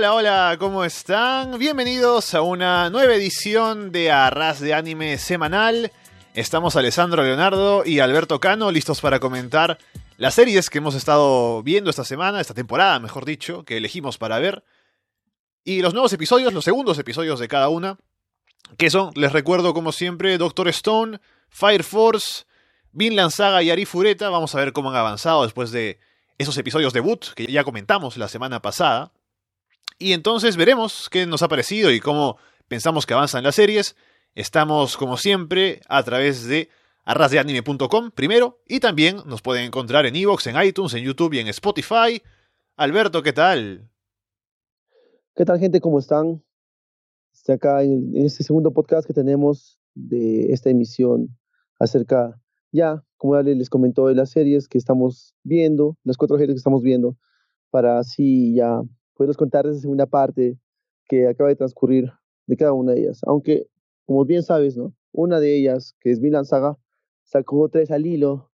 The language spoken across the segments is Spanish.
Hola, hola, ¿cómo están? Bienvenidos a una nueva edición de Arras de Anime Semanal. Estamos Alessandro Leonardo y Alberto Cano listos para comentar las series que hemos estado viendo esta semana, esta temporada, mejor dicho, que elegimos para ver. Y los nuevos episodios, los segundos episodios de cada una, que son, les recuerdo como siempre, Doctor Stone, Fire Force, Vinland Saga y Arifureta. Vamos a ver cómo han avanzado después de esos episodios debut que ya comentamos la semana pasada. Y entonces veremos qué nos ha parecido y cómo pensamos que avanzan las series. Estamos, como siempre, a través de arrasdeanime.com primero y también nos pueden encontrar en Evox, en iTunes, en YouTube y en Spotify. Alberto, ¿qué tal? ¿Qué tal, gente? ¿Cómo están? Estoy acá en, este segundo podcast que tenemos de esta emisión acerca, ya, como les comentó, de las series que estamos viendo, las cuatro series que estamos viendo, para así ya poderles contar esa segunda parte que acaba de transcurrir de cada una de ellas. Aunque, como bien sabes, ¿no? Una de ellas, que es Milan Saga, sacó tres al hilo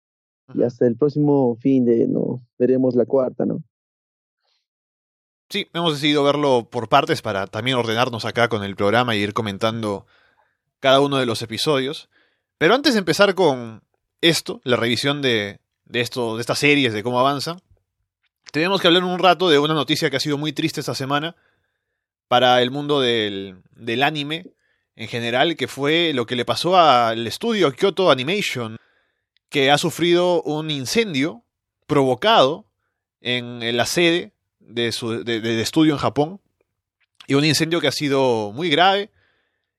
y hasta el próximo fin de, ¿no? Veremos la cuarta, ¿no? Sí, hemos decidido verlo por partes para también ordenarnos acá con el programa y ir comentando cada uno de los episodios. Pero antes de empezar con esto, la revisión de, de, esto, de estas series, de cómo avanzan, tenemos que hablar un rato de una noticia que ha sido muy triste esta semana para el mundo del, anime en general, que fue lo que le pasó al estudio Kyoto Animation, que ha sufrido un incendio provocado en la sede de su estudio en Japón, y un incendio que ha sido muy grave,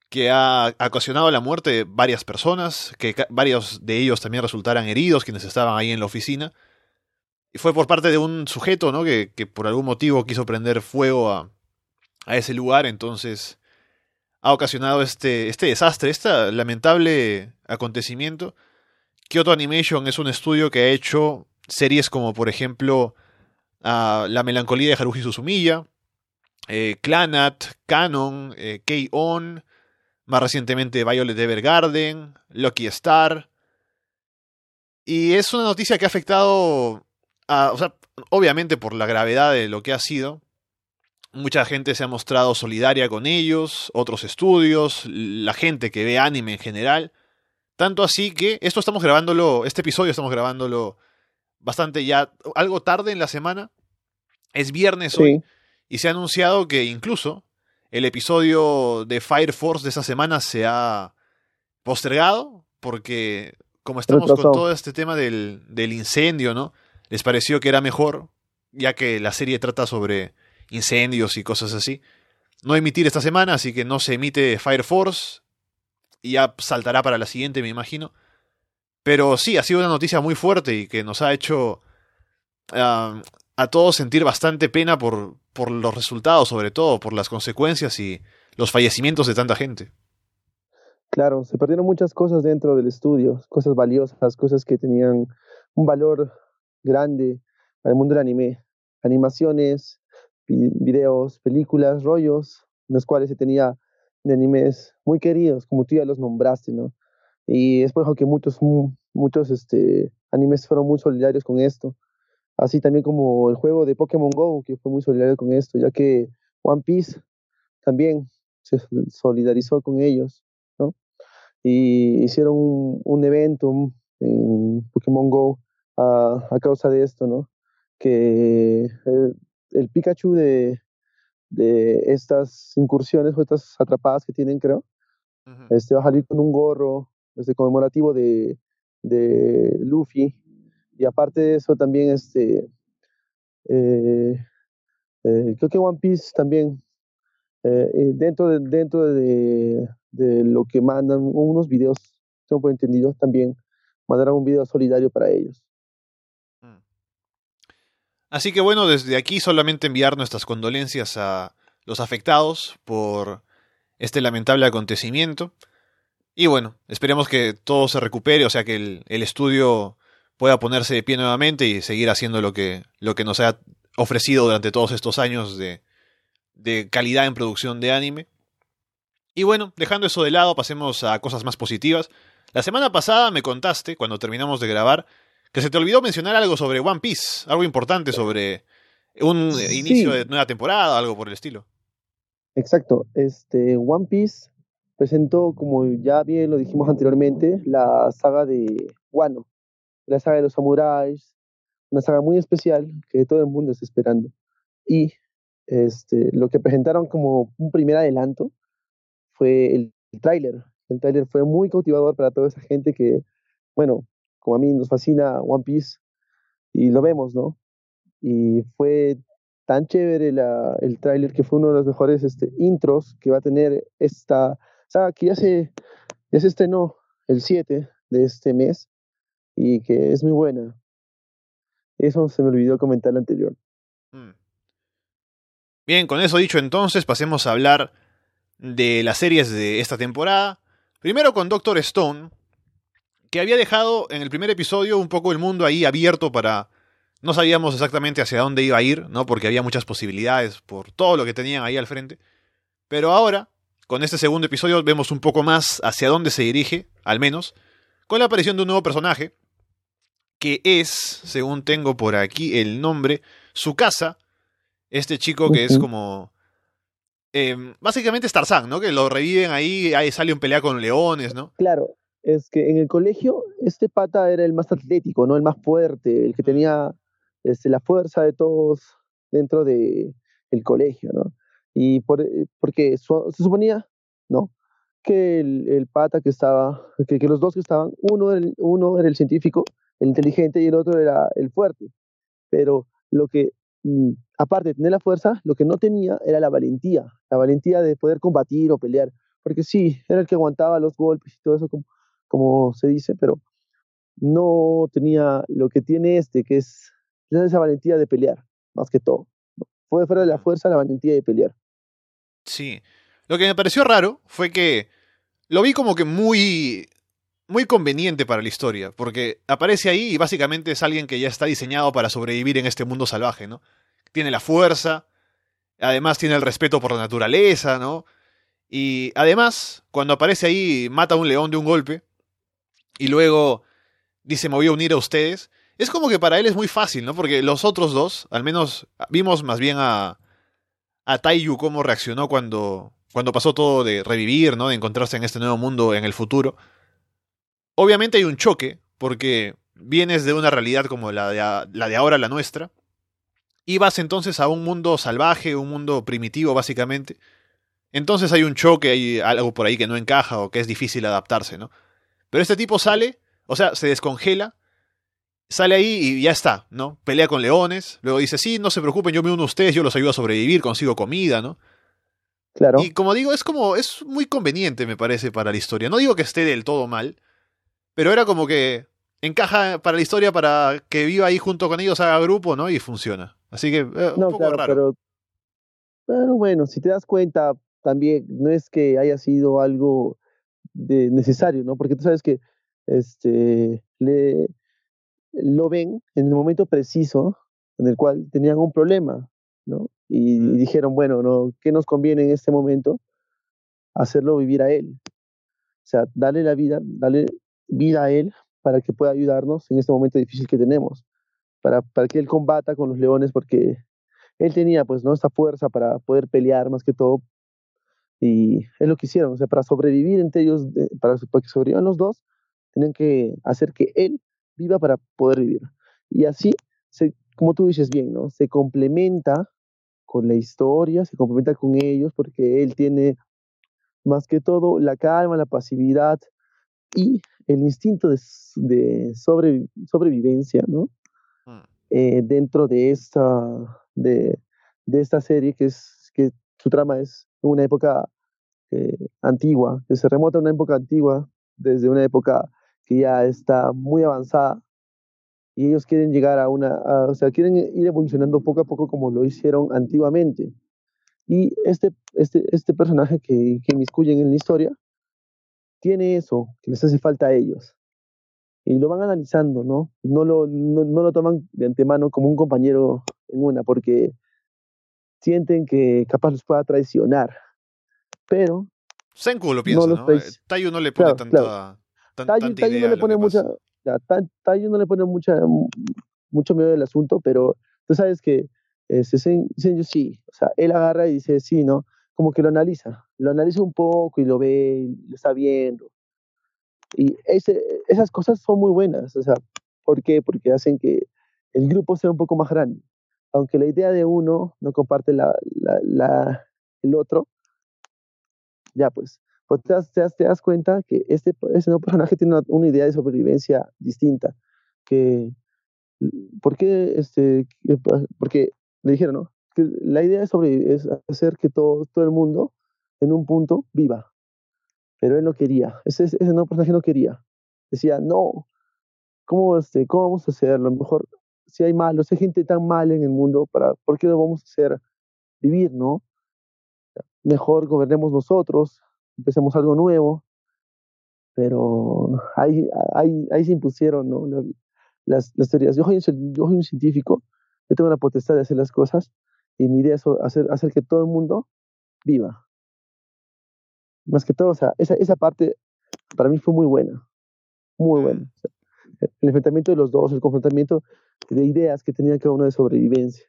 que ha ocasionado la muerte de varias personas, que varios de ellos también resultaran heridos, quienes estaban ahí en la oficina. Y fue por parte de un sujeto, ¿no? Que, que por algún motivo quiso prender fuego a, ese lugar, entonces ha ocasionado este, este desastre, este lamentable acontecimiento. Kyoto Animation es un estudio que ha hecho series como, por ejemplo, La melancolía de Haruhi Suzumiya, eh, Clanat, Canon, eh, K-On, más recientemente Violet Evergarden, Lucky Star. Y es una noticia que ha afectado, a, o sea, obviamente por la gravedad de lo que ha sido, mucha gente se ha mostrado solidaria con ellos, otros estudios, la gente que ve anime en general. Tanto así que esto estamos grabándolo, este episodio estamos grabándolo bastante ya, algo tarde en la semana. Es viernes hoy. Y se ha anunciado que incluso el episodio de Fire Force de esa semana se ha postergado porque como estamos con todo este tema del, del incendio, ¿no? Les pareció que era mejor, ya que la serie trata sobre incendios y cosas así. No emitir esta semana, así que no se emite Fire Force. Y ya saltará para la siguiente, me imagino. Pero sí, ha sido una noticia muy fuerte y que nos ha hecho a todos sentir bastante pena por, por los resultados, sobre todo, por las consecuencias y los fallecimientos de tanta gente. Claro, se perdieron muchas cosas dentro del estudio, cosas valiosas, cosas que tenían un valor grande para el mundo del anime. Animaciones, videos, películas, rollos, en los cuales se tenía de animes muy queridos, como tú ya los nombraste, ¿no? Y es por eso que muchos, muchos este, animes fueron muy solidarios con esto. Así también como el juego de Pokémon Go, que fue muy solidario con esto, ya que One Piece también se solidarizó con ellos, ¿no? Y hicieron un, evento en Pokémon Go a, a, causa de esto, ¿no? Que eh, el Pikachu de, de estas incursiones o estas atrapadas que tienen, creo, este va a salir con un gorro este, conmemorativo de, de Luffy. Y aparte de eso, también este, eh, eh, creo que One Piece también, eh, dentro, de, dentro de, de, lo que mandan, unos videos, tengo por entendido, también mandarán un video solidario para ellos. Así que bueno, desde aquí solamente enviar nuestras condolencias a los afectados por este lamentable acontecimiento. Y bueno, esperemos que todo se recupere, o sea que el, estudio pueda ponerse de pie nuevamente y seguir haciendo lo que, lo que nos ha ofrecido durante todos estos años de, de calidad en producción de anime. Y bueno, dejando eso de lado, pasemos a cosas más positivas. La semana pasada me contaste, cuando terminamos de grabar, que se te olvidó mencionar algo sobre One Piece, algo importante sobre un inicio de nueva temporada, algo por el estilo. Exacto. Este, One Piece presentó, como ya bien lo dijimos anteriormente, la saga de Wano, la saga de los samuráis, una saga muy especial que todo el mundo está esperando. Y este, lo que presentaron como un primer adelanto fue el, tráiler. El tráiler fue muy cautivador para toda esa gente que, bueno, como a mí nos fascina One Piece y lo vemos, ¿no? Y fue tan chévere el tráiler que fue uno de los mejores este, intros que va a tener esta saga que ya se, ya estrenó el 7 de este mes y que es muy buena. Eso se me olvidó comentar lo anterior. Mm. Bien, con eso dicho entonces, pasemos a hablar de las series de esta temporada. Primero con Doctor Stone, que había dejado en el primer episodio un poco el mundo ahí abierto para... No sabíamos exactamente hacia dónde iba a ir, ¿no? Porque había muchas posibilidades por todo lo que tenían ahí al frente. Pero ahora, con este segundo episodio, vemos un poco más hacia dónde se dirige, al menos, con la aparición de un nuevo personaje, que es, según tengo por aquí el nombre, su casa. Este chico que es como. Em, básicamente es Tarzán, ¿no? Que lo reviven ahí, ahí sale un pelea con leones, ¿no? Claro, es que en el colegio este pata era el más atlético, ¿no? El más fuerte, el que tenía este, la fuerza de todos dentro del el colegio, ¿no? Y por, eh, porque se suponía, ¿no? Que el, pata que estaba, que, que, los dos que estaban, uno, uno era el científico el inteligente y el otro era el fuerte. Pero lo que, mm, aparte de tener la fuerza, lo que no tenía era la valentía, la valentía de poder combatir o pelear. Porque sí, era el que aguantaba los golpes y todo eso, como, como se dice, pero no tenía lo que tiene este, que es esa valentía de pelear, más que todo. Fue fuera de la fuerza la valentía de pelear. Sí. Lo que me pareció raro fue que lo vi como que muy muy conveniente para la historia, porque aparece ahí y básicamente es alguien que ya está diseñado para sobrevivir en este mundo salvaje, ¿no? Tiene la fuerza, además tiene el respeto por la naturaleza, ¿no? Y además, cuando aparece ahí, mata a un león de un golpe, y luego dice, me voy a unir a ustedes, es como que para él es muy fácil, ¿no? Porque los otros dos, al menos vimos más bien a, a Taiyu cómo reaccionó cuando, cuando pasó todo de revivir, ¿no? De encontrarse en este nuevo mundo en el futuro Obviamente hay un choque, porque vienes de una realidad como la de, la de ahora, la nuestra, y vas entonces a un mundo salvaje, un mundo primitivo básicamente. Entonces hay un choque, hay algo por ahí que no encaja o que es difícil adaptarse, ¿no? Pero este tipo sale, o sea, se descongela, sale ahí y ya está, ¿no? Pelea con leones, luego dice, sí, no se preocupen, yo me uno a ustedes, yo los ayudo a sobrevivir, consigo comida, ¿no? Claro. Y como digo, es como, es muy conveniente, me parece, para la historia. No digo que esté del todo mal, pero era como que encaja para la historia para que viva ahí junto con ellos, haga grupo, ¿no? Y funciona. Así que, eh, un poco raro. Pero, pero bueno, si te das cuenta, también no es que haya sido algo de necesario, ¿no? Porque tú sabes que este le lo ven en el momento preciso en el cual tenían un problema, ¿no? Y, y, dijeron, bueno, ¿no? ¿qué nos conviene en este momento? Hacerlo vivir a él. O sea, darle la vida, darle vida a Él para que pueda ayudarnos en este momento difícil que tenemos, para, para que Él combata con los leones, porque Él tenía pues ¿no? esta fuerza para poder pelear más que todo, y es lo que hicieron, o sea, para sobrevivir entre ellos, para, que sobrevivan los dos, tienen que hacer que Él viva para poder vivir. Y así, se, como tú dices bien, ¿no? Se complementa con la historia, se complementa con ellos, porque Él tiene más que todo la calma, la pasividad y el instinto de, sobrevivencia, ¿no? Mm. Eh, dentro de esta, de, esta serie, que es que su trama es una época eh, antigua, que se remota a una época antigua, desde una época que ya está muy avanzada, y ellos quieren llegar a una, o sea, quieren ir evolucionando poco a poco como lo hicieron antiguamente. Y este, este, este personaje que, que inmiscuyen en la historia tiene eso que les hace falta a ellos. Y lo van analizando, ¿no? No lo, no, lo toman de antemano como un compañero en una, porque sienten que capaz los pueda traicionar. Pero. Senku lo piensa, ¿no? Eh, Tayu no le pone tanta, Tayu, no le pone mucha. Ya, Tayu no le pone mucha, mucho miedo del asunto, pero tú sabes que este, Senju sí, o sea, él agarra y dice sí, ¿no? Como que lo analiza, lo analiza un poco y lo ve, y lo está viendo. Y ese, esas cosas son muy buenas, o sea, ¿por qué? Porque hacen que el grupo sea un poco más grande. Aunque la idea de uno no comparte la, la, el otro, ya pues, pues te, das, te, das, cuenta que este, ese nuevo personaje tiene una, idea de sobrevivencia distinta, que ¿por qué este, porque le dijeron, ¿no? La idea es, sobre, es hacer que todo, todo el mundo en un punto viva. Pero él no quería, ese, ese nuevo personaje no quería. Decía, no, ¿cómo, este, ¿cómo vamos a hacerlo? Mejor, si hay malos, hay gente tan mal en el mundo, para, ¿por qué lo vamos a hacer vivir, no? Mejor gobernemos nosotros, empecemos algo nuevo. Pero ahí, ahí, ahí se impusieron ¿no? las, las teorías. Yo soy, yo soy un científico, yo tengo la potestad de hacer las cosas y mi idea es hacer, hacer que todo el mundo viva. Más que todo, o sea, esa, esa parte para mí fue muy buena, muy buena. Mm. El enfrentamiento de los dos, el confrontamiento de ideas que tenía cada uno de sobrevivencia.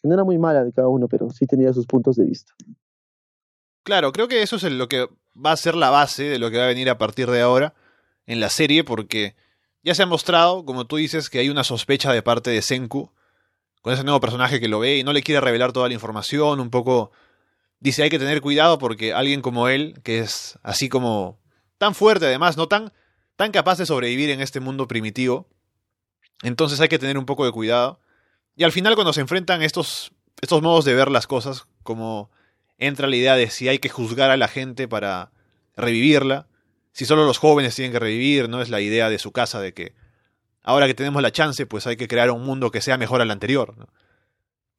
Que no era muy mala de cada uno, pero sí tenía sus puntos de vista. Claro, creo que eso es lo que va a ser la base de lo que va a venir a partir de ahora en la serie, porque ya se ha mostrado, como tú dices, que hay una sospecha de parte de Senku con ese nuevo personaje que lo ve y no le quiere revelar toda la información, un poco dice hay que tener cuidado porque alguien como él, que es así como tan fuerte además, no tan tan capaz de sobrevivir en este mundo primitivo, entonces hay que tener un poco de cuidado. Y al final cuando se enfrentan estos estos modos de ver las cosas, como entra la idea de si hay que juzgar a la gente para revivirla, si solo los jóvenes tienen que revivir, ¿no? Es la idea de su casa de que ahora que tenemos la chance, pues hay que crear un mundo que sea mejor al anterior.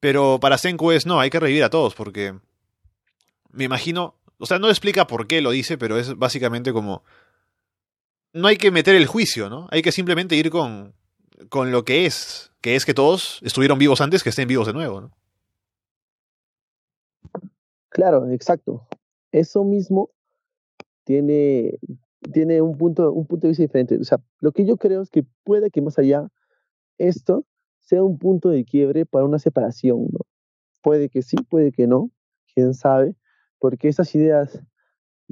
Pero para Senku es no, hay que revivir a todos, porque me imagino, o sea, no explica por qué lo dice, pero es básicamente como no hay que meter el juicio, ¿no? Hay que simplemente ir con, con lo que es, que es que todos estuvieron vivos antes que estén vivos de nuevo, ¿no? Claro, exacto. Eso mismo tiene, tiene un punto, un punto de vista diferente. O sea, lo que yo creo es que puede que más allá esto sea un punto de quiebre para una separación, ¿no? Puede que sí, puede que no, quién sabe, porque esas ideas,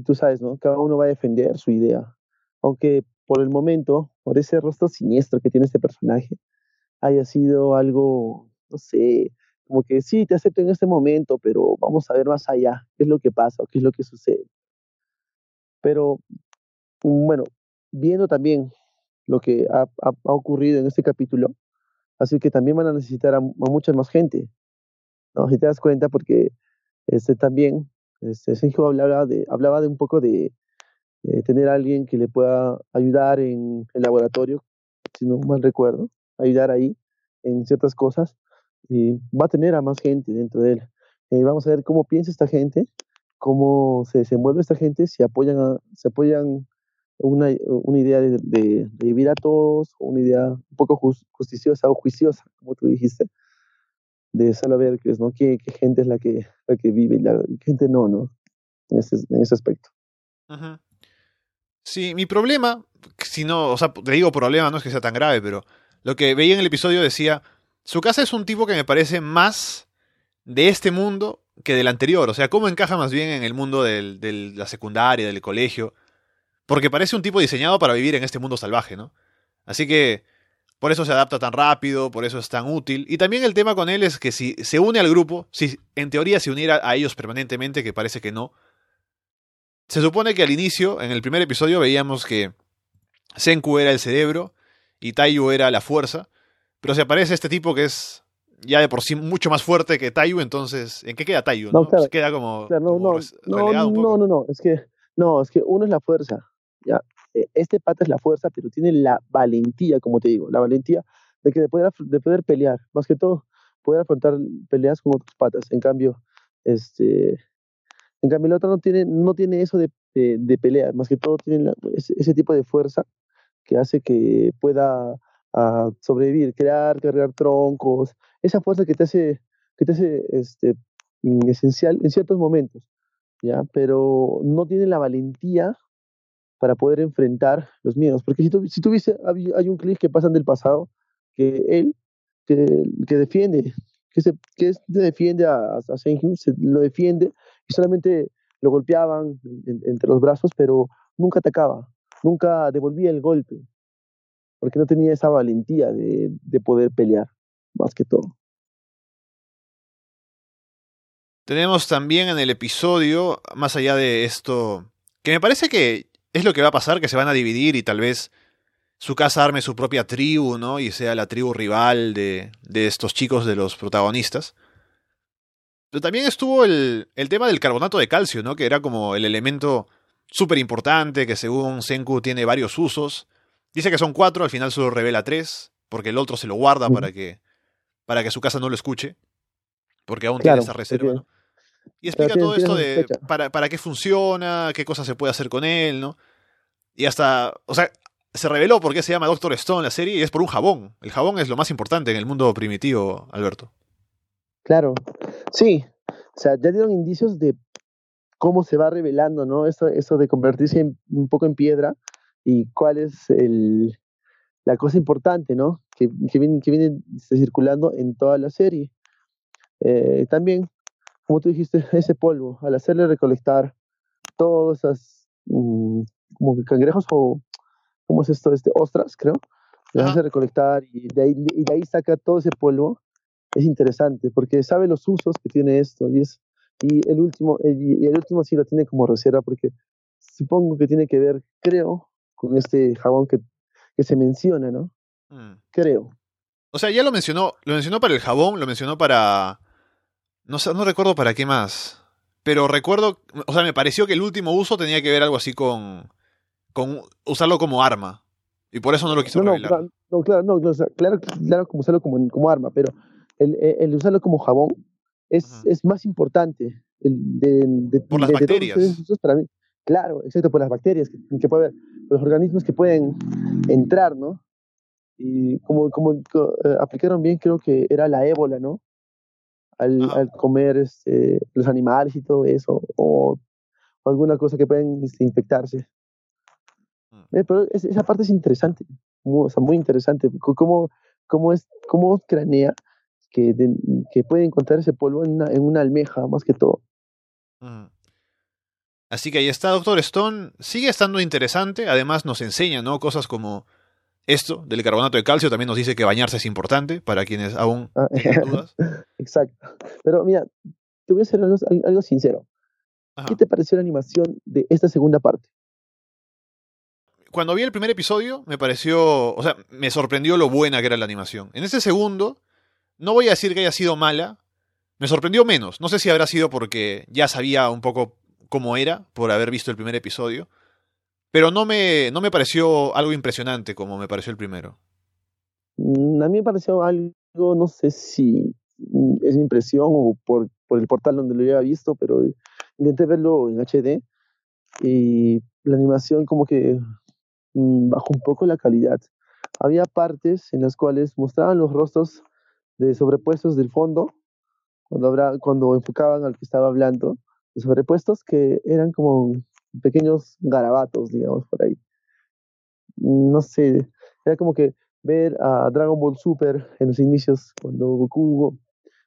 tú sabes, ¿no? Cada uno va a defender su idea, aunque por el momento, por ese rostro siniestro que tiene este personaje, haya sido algo, no sé, como que sí, te acepto en este momento, pero vamos a ver más allá, qué es lo que pasa o qué es lo que sucede. Pero Mm, bueno, viendo también lo que ha, ocurrido en este capítulo, así que también van a necesitar a, mucha más gente, ¿no? Si te das cuenta, porque este también, este, Sergio hablaba de, hablaba de un poco de, tener a alguien que le pueda ayudar en el laboratorio, si no mal recuerdo, ayudar ahí en ciertas cosas, y va a tener a más gente dentro de él. Eh, vamos a ver cómo piensa esta gente, cómo se desenvuelve esta gente, si apoyan, a, se apoyan una, una idea de, de, vivir a todos, una idea un poco justiciosa o juiciosa, como tú dijiste, de saber que, ¿no? qué, qué gente es la que, la que vive y la gente no, ¿no? En ese, en ese aspecto. Sí, mi problema, si no, o sea, te digo problema, no es que sea tan grave, pero lo que veía en el episodio decía, su casa es un tipo que me parece más de este mundo que del anterior, o sea, cómo encaja más bien en el mundo de la secundaria, del colegio, porque parece un tipo diseñado para vivir en este mundo salvaje, ¿no? Así que por eso se adapta tan rápido, por eso es tan útil. Y también el tema con él es que si se une al grupo, si en teoría se uniera a ellos permanentemente, que parece que no, se supone que al inicio, en el primer episodio, veíamos que Senku era el cerebro y Taiyu era la fuerza, pero se aparece este tipo que es ya de por sí mucho más fuerte que Taiyu, entonces, ¿en qué queda Taiyu? No, queda como, no, no, no, no, no, es que no, es que uno es la fuerza, ¿ya? E, este pata es la fuerza, pero tiene la valentía, como te digo, la valentía de que de poder, de poder pelear, más que todo, poder afrontar peleas con otros patas. En cambio, este, en cambio el otro no tiene, no tiene eso de, de, pelear, más que todo tiene ese, tipo de fuerza que hace que pueda ah, sobrevivir, crear, cargar troncos, esa fuerza que te hace, que te hace este, mm, esencial en ciertos momentos, ¿ya? Pero no tiene la valentía para poder enfrentar los miedos. Porque si tú, si viste, hay un clip que pasan del pasado, que él, que, que defiende, que se, que defiende a, a Senju, se lo defiende solamente lo golpeaban entre los brazos, pero nunca atacaba, nunca devolvía el golpe, porque no tenía esa valentía de, de poder pelear, más que todo. Tenemos también en el episodio, más allá de esto, que me parece que es lo que va a pasar, que se van a dividir y tal vez su casa arme su propia tribu, ¿no? Y sea la tribu rival de estos chicos de los protagonistas. Pero también estuvo el, el tema del carbonato de calcio, ¿no? Que era como el elemento súper importante, que según Senku tiene varios usos. Dice que son cuatro, al final solo revela tres, porque el otro se lo guarda para que, para que su casa no lo escuche, porque aún tiene esa reserva, ¿no? Y explica todo esto de para, para qué funciona, qué cosas se puede hacer con él, ¿no? Y hasta, o sea, se reveló por qué se llama Doctor Stone la serie y es por un jabón. El jabón es lo más importante en el mundo primitivo, Alberto. Claro, sí. O sea, ya dieron indicios de cómo se va revelando, ¿no? Eso, eso de convertirse un poco en piedra y cuál es el, la cosa importante, ¿no? Que, que, viene, que viene circulando en toda la serie. Eh, también, como tú dijiste, ese polvo, al hacerle recolectar todas esas mmm, como cangrejos o ¿cómo es esto? Este, ostras, creo. Le hace recolectar y de, ahí, y de ahí saca todo ese polvo. Es interesante porque sabe los usos que tiene esto y es y el último y el último sí lo tiene como reserva porque supongo que tiene que ver, creo, con este jabón que, que se menciona, ¿no? Mm. Creo. O sea, ya lo mencionó, lo mencionó para el jabón, lo mencionó para no sé, no recuerdo para qué más. Pero recuerdo, o sea, me pareció que el último uso tenía que ver algo así con con usarlo como arma. Y por eso no lo quiso no, revelar. No, claro, no, claro, claro, como usarlo como, como arma, pero el, el, usarlo como jabón es, es más importante. De, de, por las de, bacterias. para mí. Claro, excepto por las bacterias que, que puede haber, por los organismos que pueden entrar, ¿no? Y como, como uh, aplicaron bien, creo que era la ébola, ¿no? Al, al comer este, los animales y todo eso, o, o alguna cosa que pueden este, infectarse. Eh, pero esa parte es interesante, muy, o sea, muy interesante. ¿Cómo, cómo, es, cómo cranea que, de, que puede encontrar ese polvo en una, en una almeja, más que todo? Mm. Así que ahí está, Doctor Stone. Sigue estando interesante. Además, nos enseña, ¿no? Cosas como esto del carbonato de calcio. También nos dice que bañarse es importante para quienes aún ah, tienen dudas. Exacto. Pero mira, te voy a hacer algo, algo sincero. Ajá. ¿Qué te pareció la animación de esta segunda parte? cuando vi el primer episodio, me pareció, o sea, me sorprendió lo buena que era la animación. En ese segundo, no voy a decir que haya sido mala, me sorprendió menos. No sé si habrá sido porque ya sabía un poco cómo era por haber visto el primer episodio, pero no me, no me pareció algo impresionante como me pareció el primero. Mm, a mí me pareció algo, no sé si es impresión o por, por el portal donde lo había visto, pero intenté verlo en HD y la animación como que Mm, bajó un poco la calidad. Había partes en las cuales mostraban los rostros de sobrepuestos del fondo, cuando, habrá, cuando enfocaban al que estaba hablando, de sobrepuestos que eran como pequeños garabatos, digamos, por ahí. No sé, era como que ver a Dragon Ball Super en los inicios, cuando Goku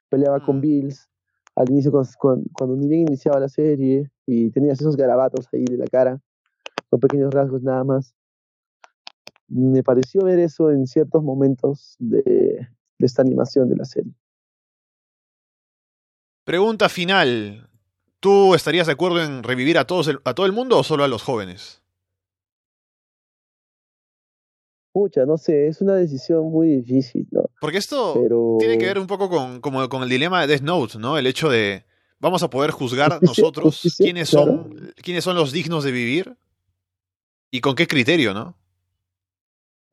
peleaba con mm. Bills, al inicio cuando, cuando ni bien iniciaba la serie y tenías esos garabatos ahí de la cara, con pequeños rasgos nada más me pareció ver eso en ciertos momentos de, de esta animación de la serie. Pregunta final. ¿Tú estarías de acuerdo en revivir a, todos el, a todo el mundo o solo a los jóvenes? Pucha, no sé, es una decisión muy difícil, ¿no? Porque esto Pero... tiene que ver un poco con, como, con el dilema de Death Note, ¿no? El hecho de, vamos a poder juzgar justicia, nosotros justicia, quiénes, claro. son, quiénes son los dignos de vivir y con qué criterio, ¿no?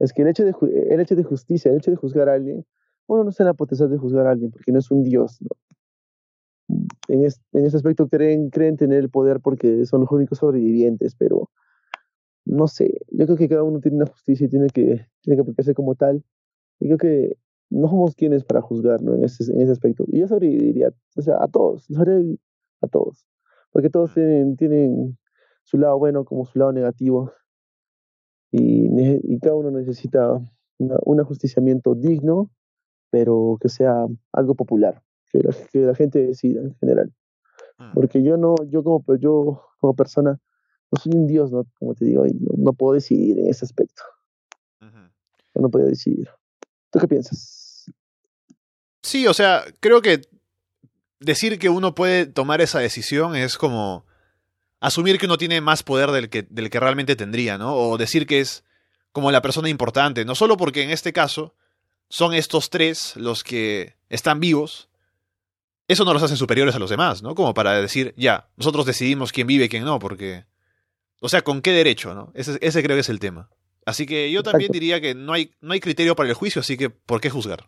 es que el hecho de, el hecho de justicia, el hecho de juzgar a alguien, uno no está en la potestad de juzgar a alguien porque no es un Dios. ¿no? En, es, en ese aspecto creen, creen tener el poder porque son los únicos sobrevivientes, pero no sé, yo creo que cada uno tiene una justicia y tiene que, tiene que aplicarse como tal. Y creo que no somos quienes para juzgar ¿no? en, ese, en ese aspecto. Y yo sobreviviría, o sea, a todos, a todos, porque todos tienen, tienen su lado bueno como su lado negativo y, y cada uno necesita un ajusticiamiento digno pero que sea algo popular, que la, que la gente decida en general. Mm. Porque yo no, yo como, yo como persona, no soy un dios, ¿no? Como te digo, y no, no puedo decidir en ese aspecto. No puedo decidir. ¿Tú qué piensas? Sí, o sea, creo que decir que uno puede tomar esa decisión es como asumir que uno tiene más poder del que, del que realmente tendría, ¿no? O decir que es como la persona importante, no solo porque en este caso son estos tres los que están vivos, eso no los hace superiores a los demás, ¿no? Como para decir, ya, nosotros decidimos quién vive y quién no, porque... O sea, ¿con qué derecho, no? Ese, ese creo que es el tema. Así que yo también diría que no hay, no hay criterio para el juicio, así que ¿por qué juzgar?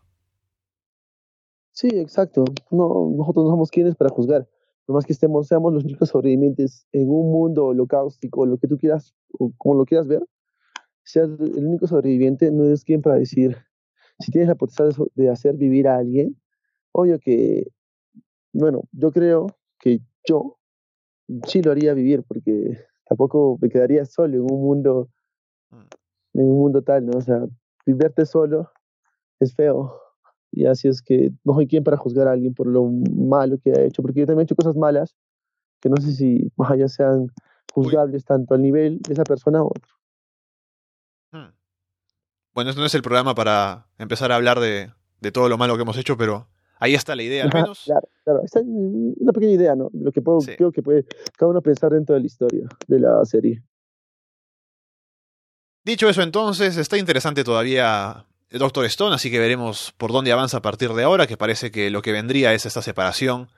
Sí, exacto. No, nosotros no somos quienes para juzgar. Por más que estemos, seamos los únicos sobrevivientes en un mundo holocaustico, lo que tú quieras, o como lo quieras ver, seas el único sobreviviente, no eres quien para decir si tienes la potestad de, hacer vivir a alguien. Obvio que, bueno, yo creo que yo sí lo haría vivir, porque tampoco me quedaría solo en un mundo, Mm. en un mundo tal, ¿no? O sea, viverte solo es feo. Y así es que no soy quien para juzgar a alguien por lo malo que ha hecho, porque yo también he hecho cosas malas que no sé si más allá sean juzgables tanto al nivel de esa persona o otro. Bueno, este no es el programa para empezar a hablar de, de todo lo malo que hemos hecho, pero ahí está la idea, al Ajá, menos. Claro, claro. Esta es una pequeña idea, ¿no? Lo que puedo, Sí. creo que puede cada uno pensar dentro de la historia de la serie. Dicho eso, entonces, está interesante todavía Doctor Stone, así que veremos por dónde avanza a partir de ahora, que parece que lo que vendría es esta separación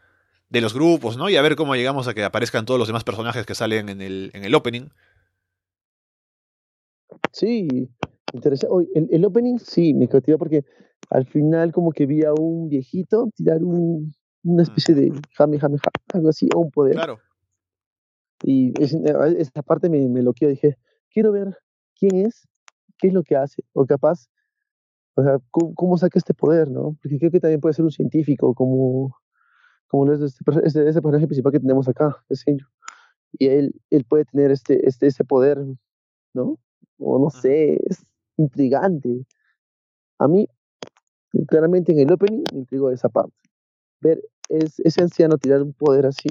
de los grupos, ¿no? Y a ver cómo llegamos a que aparezcan todos los demás personajes que salen en el, en el opening. Sí, interesante. Oye, el, el opening sí me cautivó porque al final como que vi a un viejito tirar un, una especie de jame, jame, jame, algo así, o un poder. Claro. Y eh, esa parte me, me loqueó. Dije, quiero ver quién es, qué es lo que hace, o capaz, o sea, cómo, cómo saca este poder, ¿no? Porque creo que también puede ser un científico, como, como es este, este, este personaje principal que tenemos acá, es Senju. Y él, él puede tener este, este, este poder, ¿no? O no sé, es intrigante. A mí, claramente en el opening me intrigó esa parte. Ver es, ese anciano tirar un poder así.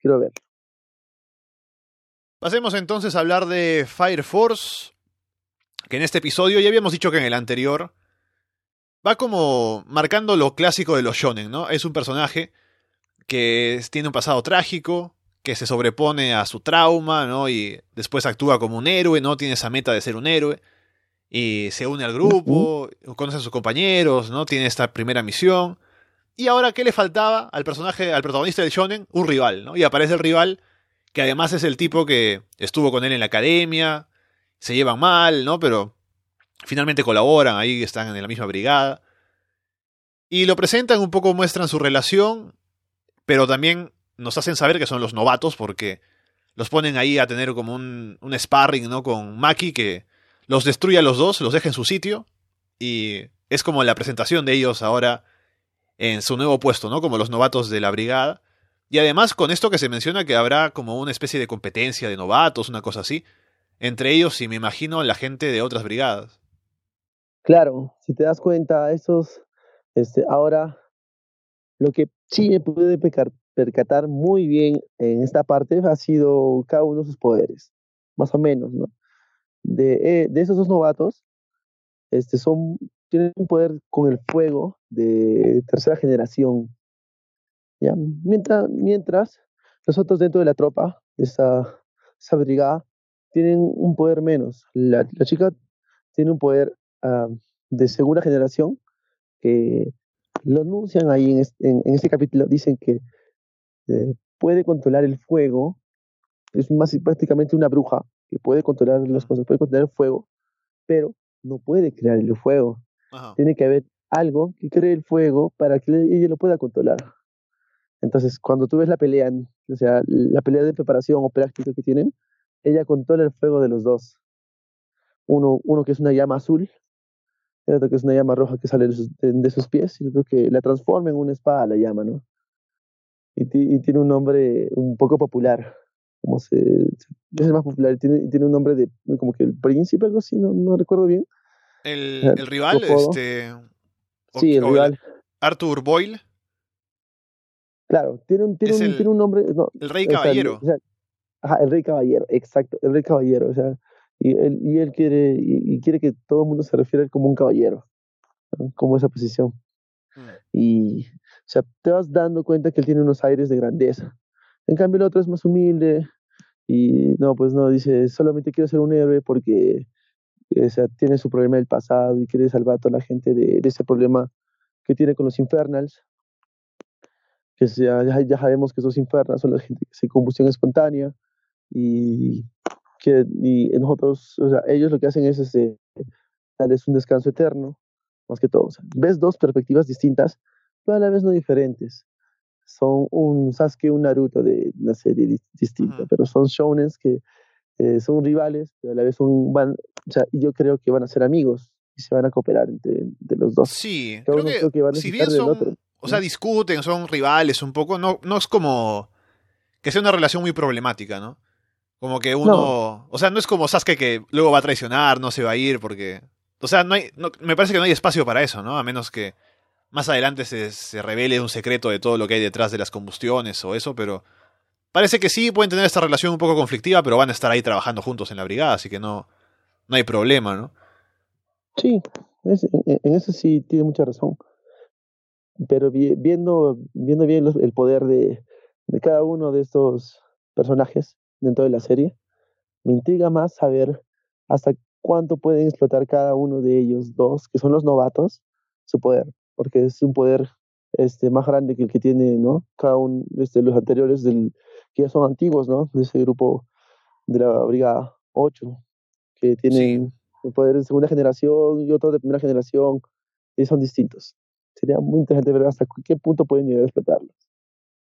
Quiero ver. Pasemos entonces a hablar de Fire Force, que en este episodio ya habíamos dicho que en el anterior va como marcando lo clásico de los shonen, ¿no? Es un personaje que tiene un pasado trágico, que se sobrepone a su trauma, ¿no? Y después actúa como un héroe, ¿no? Tiene esa meta de ser un héroe. Y se une al grupo, conoce a sus compañeros, ¿no? Tiene esta primera misión. Y ahora, ¿qué le faltaba al personaje, al protagonista del shonen? Un rival, ¿no? Y aparece el rival, que además es el tipo que estuvo con él en la academia, se llevan mal, ¿no? Pero finalmente colaboran, ahí están en la misma brigada. Y lo presentan, un poco muestran su relación, pero también nos hacen saber que son los novatos porque los ponen ahí a tener como un, un sparring, ¿no? Con Maki que los destruye a los dos, los deja en su sitio y es como la presentación de ellos ahora en su nuevo puesto, ¿no? Como los novatos de la brigada. Y además con esto que se menciona que habrá como una especie de competencia de novatos, una cosa así, entre ellos y me imagino la gente de otras brigadas. Claro, si te das cuenta, esos, este, ahora, lo que sí me pude pecar- percatar muy bien en esta parte ha sido cada uno de sus poderes, más o menos, eh, de esos dos novatos, este, son, tienen un poder con el fuego de tercera generación, ¿ya? Mientras, mientras los otros dentro de la tropa, esa, esa brigada, tienen un poder menos. La, chica tiene un poder ah, de segunda generación que lo anuncian ahí en, es- en, en este capítulo, dicen que eh, puede controlar el fuego, es más prácticamente una bruja que puede controlar las cosas, puede controlar el fuego, pero no puede crear el fuego. Ajá. Tiene que haber algo que cree el fuego para que ella lo pueda controlar. Entonces, cuando tú ves la pelea, o sea, la pelea de preparación o práctica que tienen, ella controla el fuego de los dos. Uno, uno que es una llama azul, el otro que es una llama roja que sale de sus, de, de sus pies, y el otro que la transforma en una espada, la llama, ¿no? Y, y tiene un nombre un poco popular, como se, es el más popular, y tiene, tiene un nombre de como que el príncipe, algo así, no, no recuerdo bien. El, el rival, este. Sí, el rival. Arthur Boyle. Claro, tiene un, tiene, un, el, tiene un nombre. No, el Rey Caballero. O sea, ajá, el Rey Caballero, exacto, el Rey Caballero. O sea, y él, y él quiere, y, y quiere que todo el mundo se refiera a él como un caballero, ¿no? como esa posición. Mm. Y, o sea, te vas dando cuenta que él tiene unos aires de grandeza. En cambio, el otro es más humilde y no, pues no, dice, solamente quiero ser un héroe porque o sea, tiene su problema del pasado y quiere salvar a toda la gente de, ese problema que tiene con los Infernals. Que ya, ya, sabemos que esos Infernals son la gente que hace combustión espontánea y que y nosotros, o sea, ellos lo que hacen es este, darles un descanso eterno, más que todo. Ves dos perspectivas distintas, pero a la vez no diferentes. Son un Sasuke y un Naruto de una serie di distinta, pero son shounens que eh, son rivales, pero a la vez son, van, o sea, yo creo que van a ser amigos y se van a cooperar entre, entre los dos. Sí, creo que, creo que va a si bien son, otro. o sea, discuten, son rivales un poco, no, no es como que sea una relación muy problemática, ¿no? Como que uno, o sea, no es como Sasuke que luego va a traicionar, no se va a ir porque, o sea, no hay, no- me parece que no hay espacio para eso, ¿no? A menos que más adelante se, se revele un secreto de todo lo que hay detrás de las combustiones o eso, pero parece que sí pueden tener esta relación un poco conflictiva, pero van a estar ahí trabajando juntos en la brigada, así que no, no hay problema, ¿no? Sí, en, eso sí tiene mucha razón. Pero vi- viendo, viendo bien el poder de, de cada uno de estos personajes dentro de la serie, me intriga más saber hasta cuánto pueden explotar cada uno de ellos dos, que son los novatos, su poder, porque es un poder este, más grande que el que tiene, ¿no? Cada uno de los anteriores, del, que ya son antiguos, ¿no? De ese grupo de la Brigada 8, que tienen poder de segunda generación y otros de primera generación, y son distintos. Sería muy interesante ver hasta qué punto pueden llegar a explotarlos.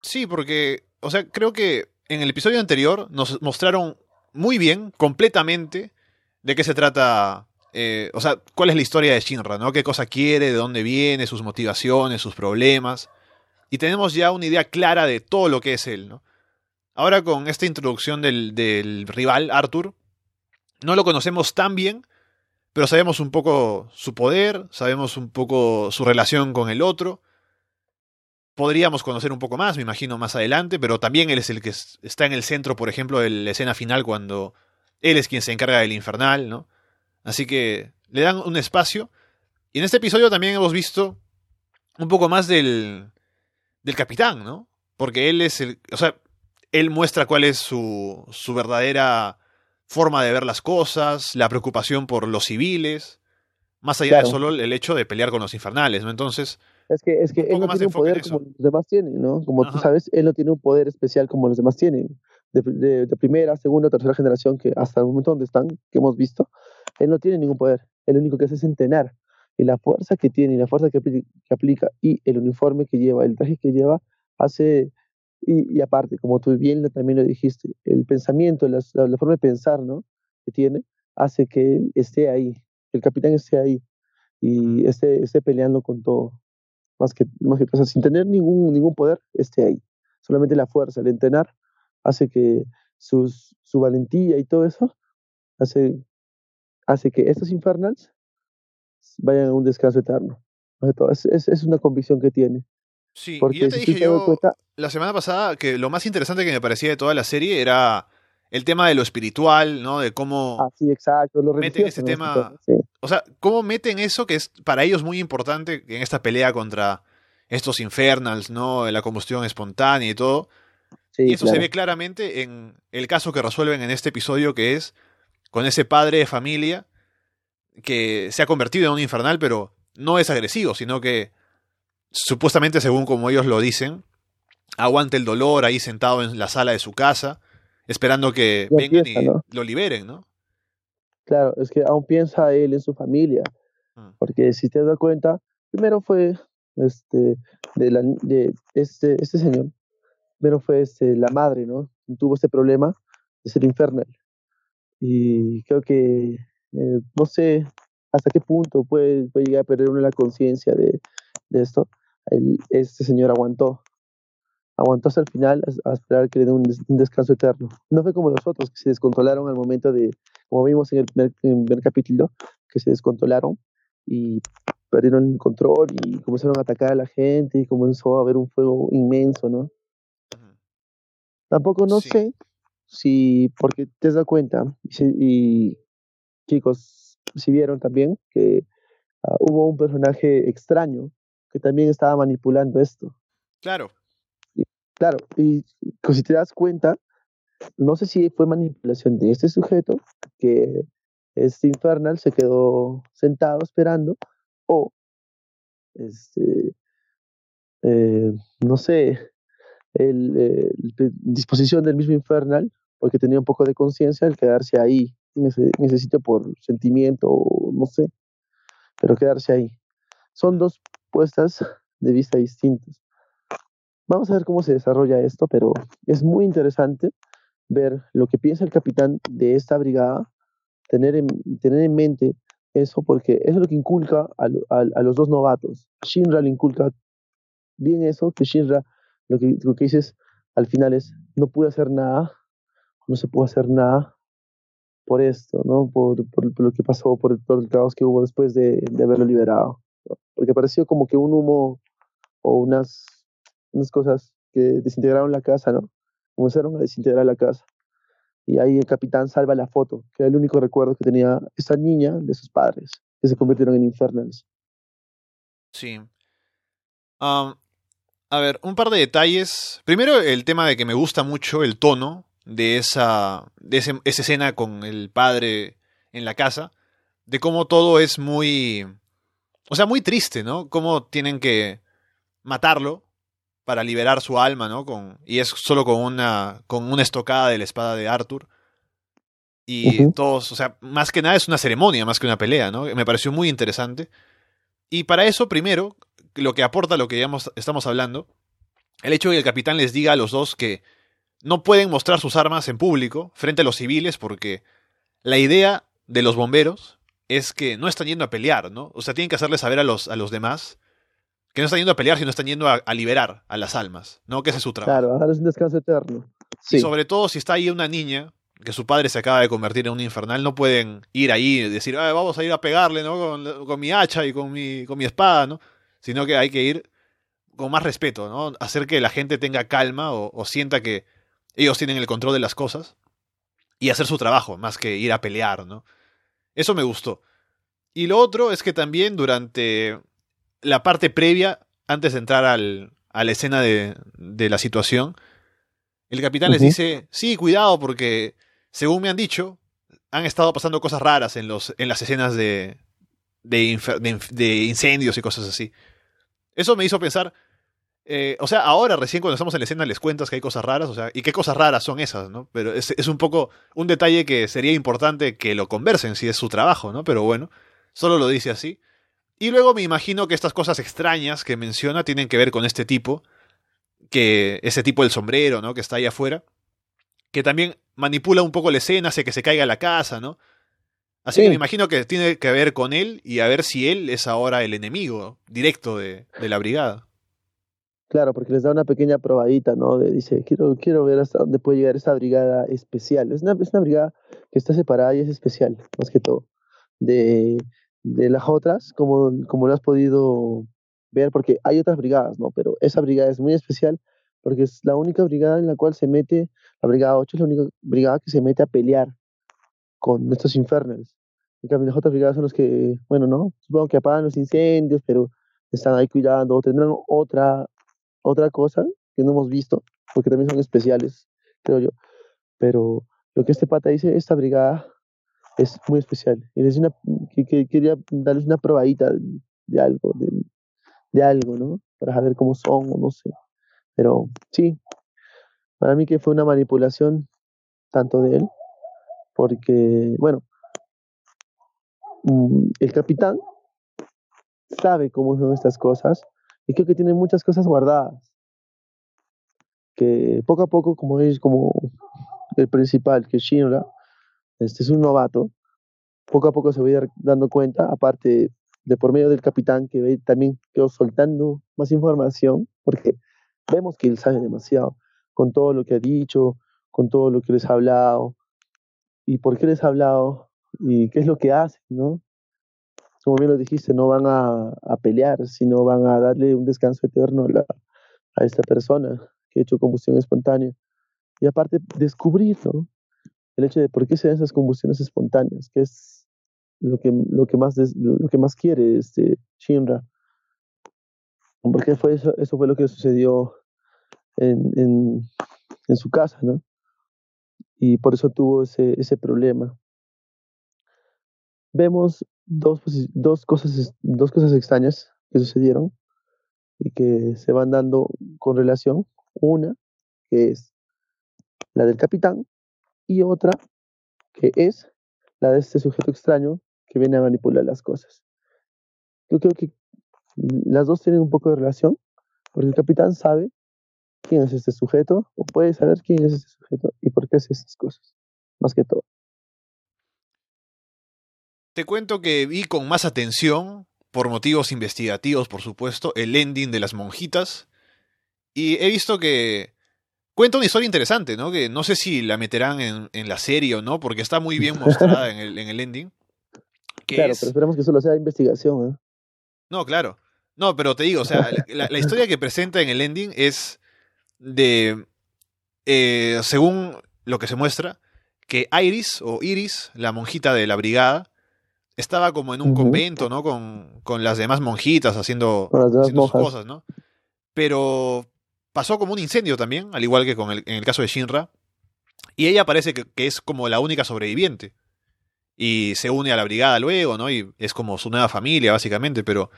Sí, porque, o sea, creo que en el episodio anterior nos mostraron muy bien, completamente, de qué se trata, eh, o sea, cuál es la historia de Shinra, ¿no? Qué cosa quiere, de dónde viene, sus motivaciones, sus problemas. Y tenemos ya una idea clara de todo lo que es él, ¿no? Ahora con esta introducción del, del rival, Arthur, no lo conocemos tan bien, pero sabemos un poco su poder, sabemos un poco su relación con el otro. Podríamos conocer un poco más, me imagino, más adelante, pero también él es el que es- está en el centro, por ejemplo, de la escena final cuando él es quien se encarga del infernal, ¿no? Así que le dan un espacio. Y en este episodio también hemos visto un poco más del, del capitán, ¿no? Porque él es el. O sea, él muestra cuál es su, su verdadera forma de ver las cosas, la preocupación por los civiles, más allá de solo el hecho de pelear con los infernales, ¿no? Entonces, Es que, es que él no tiene un poder como los demás tienen, ¿no? Como tú sabes, él no tiene un poder especial como los demás tienen. De, de- de primera, segunda, tercera generación, que hasta el momento donde están, que hemos visto, él no tiene ningún poder. Él lo único que hace es entrenar. Y la fuerza que tiene, y la fuerza que, apli- que aplica, y el uniforme que lleva, el traje que lleva, hace. Y, y aparte, como tú bien también lo dijiste, el pensamiento, la, la forma de pensar, ¿no? Que tiene, hace que él esté ahí, que el capitán esté ahí y esté, esté peleando con todo más que, más que cosas, sin tener ningún, ningún poder, esté ahí. Solamente la fuerza, el entrenar, hace que sus, su valentía y todo eso, hace, hace que estos infernals vayan a un descanso eterno. Es, es, es una convicción que tiene. sí, y Porque ya te si dije yo cuenta, la semana pasada que lo más interesante que me parecía de toda la serie era el tema de lo espiritual, ¿no? De cómo... ah, sí, exacto, lo Meten ese ¿no? tema- Sí, O sea, ¿cómo meten eso que es para ellos muy importante en esta pelea contra estos infernals, ¿no? La combustión espontánea y todo. sí, y eso se ve claramente en el caso que resuelven en este episodio, que es con ese padre de familia que se ha convertido en un infernal, pero no es agresivo, sino que supuestamente, según como ellos lo dicen, aguanta el dolor ahí sentado en la sala de su casa, esperando que vengan y ¿no? lo liberen, ¿no? Claro, es que aún piensa él en su familia, Mm. porque si te das cuenta, primero fue este de, la, de este, este señor, primero fue este, la madre, ¿no? Tuvo este problema de ser infernal. Y creo que, eh, no sé hasta qué punto puede, puede llegar a perder uno la conciencia de, de esto. El- este señor aguantó, aguantó hasta el final a, a esperar que le den un, des- un descanso eterno. No fue como los otros que se descontrolaron al momento de, como vimos en el primer, en el primer capítulo, que se descontrolaron y perdieron el control y comenzaron a atacar a la gente y comenzó a haber un fuego inmenso, ¿no? Tampoco no sé si, porque te has dado cuenta, y, chicos, si vieron también que ah, hubo un personaje extraño que también estaba manipulando esto. Claro. claro, y si te das cuenta, no sé si fue manipulación de este sujeto, que este Infernal se quedó sentado esperando, o este, eh, no sé, el, eh, disposición del mismo Infernal, porque tenía un poco de conciencia, el quedarse ahí en por sentimiento, no sé, pero quedarse ahí. Son dos puestas de vista distintas. Vamos a ver cómo se desarrolla esto, pero es muy interesante ver lo que piensa el capitán de esta brigada, tener en, tener en mente eso, porque es lo que inculca a, a, los dos novatos. Shinra le inculca bien eso, que Shinra lo que, lo que dices al final es, no pude hacer nada, no se puede hacer nada por esto, ¿no? Por, por, lo que pasó, por, todo el caos que hubo después de, de haberlo liberado. Porque pareció como que un humo o unas, unas cosas que desintegraron la casa, ¿no? Comenzaron a desintegrar la casa. Y ahí el capitán salva la foto, que era el único recuerdo que tenía esa niña de sus padres, que se convirtieron en infernals. Sí. A ver, un par de detalles. Primero, el tema de que me gusta mucho el tono de esa, de esa escena con el padre en la casa. De cómo todo es muy. O sea, muy triste, ¿no? Cómo tienen que matarlo para liberar su alma, ¿no? Con, y es solo con una, con una estocada de la espada de Arthur. Y todos, o sea, más que nada es una ceremonia, más que una pelea, ¿no? Me pareció muy interesante. Y para eso, primero, lo que aporta lo que ya estamos hablando, el hecho de que el capitán les diga a los dos que no pueden mostrar sus armas en público frente a los civiles porque la idea de los bomberos es que no están yendo a pelear, ¿no? O sea, tienen que hacerle saber a los, a los demás que no están yendo a pelear, sino están yendo a, liberar a las almas, ¿no? Que ese es su trabajo. Claro, a un descanso eterno. Y sobre todo si está ahí una niña que su padre se acaba de convertir en un infernal, no pueden ir ahí y decir, vamos a ir a pegarle, ¿no? Con, con mi hacha y con mi, con mi espada, ¿no? sino que hay que ir con más respeto, ¿no? Hacer que la gente tenga calma o, sienta que ellos tienen el control de las cosas y hacer su trabajo, más que ir a pelear, ¿no? Eso me gustó. Y lo otro es que también durante la parte previa, antes de entrar al, a la escena de, de la situación, el capitán les dice, sí, cuidado porque, según me han dicho, han estado pasando cosas raras en, los, en las escenas de, de, de incendios y cosas así. Eso me hizo pensar, eh, o sea, ahora recién cuando estamos en la escena les cuentas que hay cosas raras, o sea, y qué cosas raras son esas, ¿no? Pero es, es, un poco un detalle que sería importante que lo conversen si es su trabajo, ¿no? Pero bueno, solo lo dice así. Y luego me imagino que estas cosas extrañas que menciona tienen que ver con este tipo, que ese tipo del sombrero, ¿no? Que está ahí afuera, que también manipula un poco la escena, hace que se caiga la casa, ¿no? Así que me imagino que tiene que ver con él y a ver si él es ahora el enemigo directo de, la brigada. Claro, porque les da una pequeña probadita, ¿no? dice, quiero, quiero ver hasta dónde puede llegar esta brigada especial. Es una, es una brigada que está separada y es especial, más que todo, de, de las otras, como, como lo has podido ver, porque hay otras brigadas, ¿no? Pero esa brigada es muy especial porque es la única brigada en la cual se mete, la brigada 8 es la única brigada que se mete a pelear con estos infernals. En cambio, las otras brigadas son los que, bueno, no, supongo que apagan los incendios, pero están ahí cuidando, tendrán otra, otra cosa que no hemos visto, porque también son especiales, creo yo. Pero lo que este pata dice, esta brigada es muy especial. Y les una, que, quería darles una probadita de, algo, de, de, algo, ¿no? Para saber cómo son o no sé. Pero sí, para mí que fue una manipulación tanto de él, porque, bueno, Mm, el capitán sabe cómo son estas cosas y creo que tiene muchas cosas guardadas. Que poco a poco, como es como el principal, que Shinra, este es un novato, poco a poco se va a ir dando cuenta, aparte de por medio del capitán, que también quedó soltando más información, porque vemos que él sabe demasiado, con todo lo que ha dicho, con todo lo que les ha hablado, y por qué les ha hablado, y qué es lo que hace, ¿no? Como bien lo dijiste, no van a, pelear, sino van a darle un descanso eterno a, esta persona que ha hecho combustión espontánea. Y aparte, descubrir ¿no? el hecho de por qué se dan esas combustiones espontáneas, que es lo que, lo que, más, lo que más quiere este Shinra. Porque eso, fue lo que sucedió en su casa, ¿no? Y por eso tuvo ese, ese problema. Vemos dos, dos, cosas, dos cosas extrañas que sucedieron y que se van dando con relación. Una, que es la del capitán, y otra, que es la de este sujeto extraño que viene a manipular las cosas. Yo creo que las dos tienen un poco de relación, porque el capitán sabe quién es este sujeto, o puede saber quién es este sujeto y por qué hace estas cosas, más que todo. Te cuento que vi con más atención, por motivos investigativos, por supuesto, el ending de las monjitas, y he visto que cuenta una historia interesante, ¿no? Que no sé si la meterán en, en la serie o no, porque está muy bien mostrada en, el, en el ending. claro, pero esperemos que solo sea investigación, ¿eh? No, claro. No, pero te digo, o sea, la, la, historia que presenta en el ending es de, eh, según lo que se muestra, que Iris o Iris, la monjita de la brigada, estaba como en un uh -huh. convento, ¿no? Con, con, las demás monjitas haciendo, haciendo sus cosas, ¿no? Pero pasó como un incendio también, al igual que con el, en el caso de Shinra. Y ella parece que, que, es como la única sobreviviente. Y se une a la brigada luego, ¿no? Y es como su nueva familia, básicamente, pero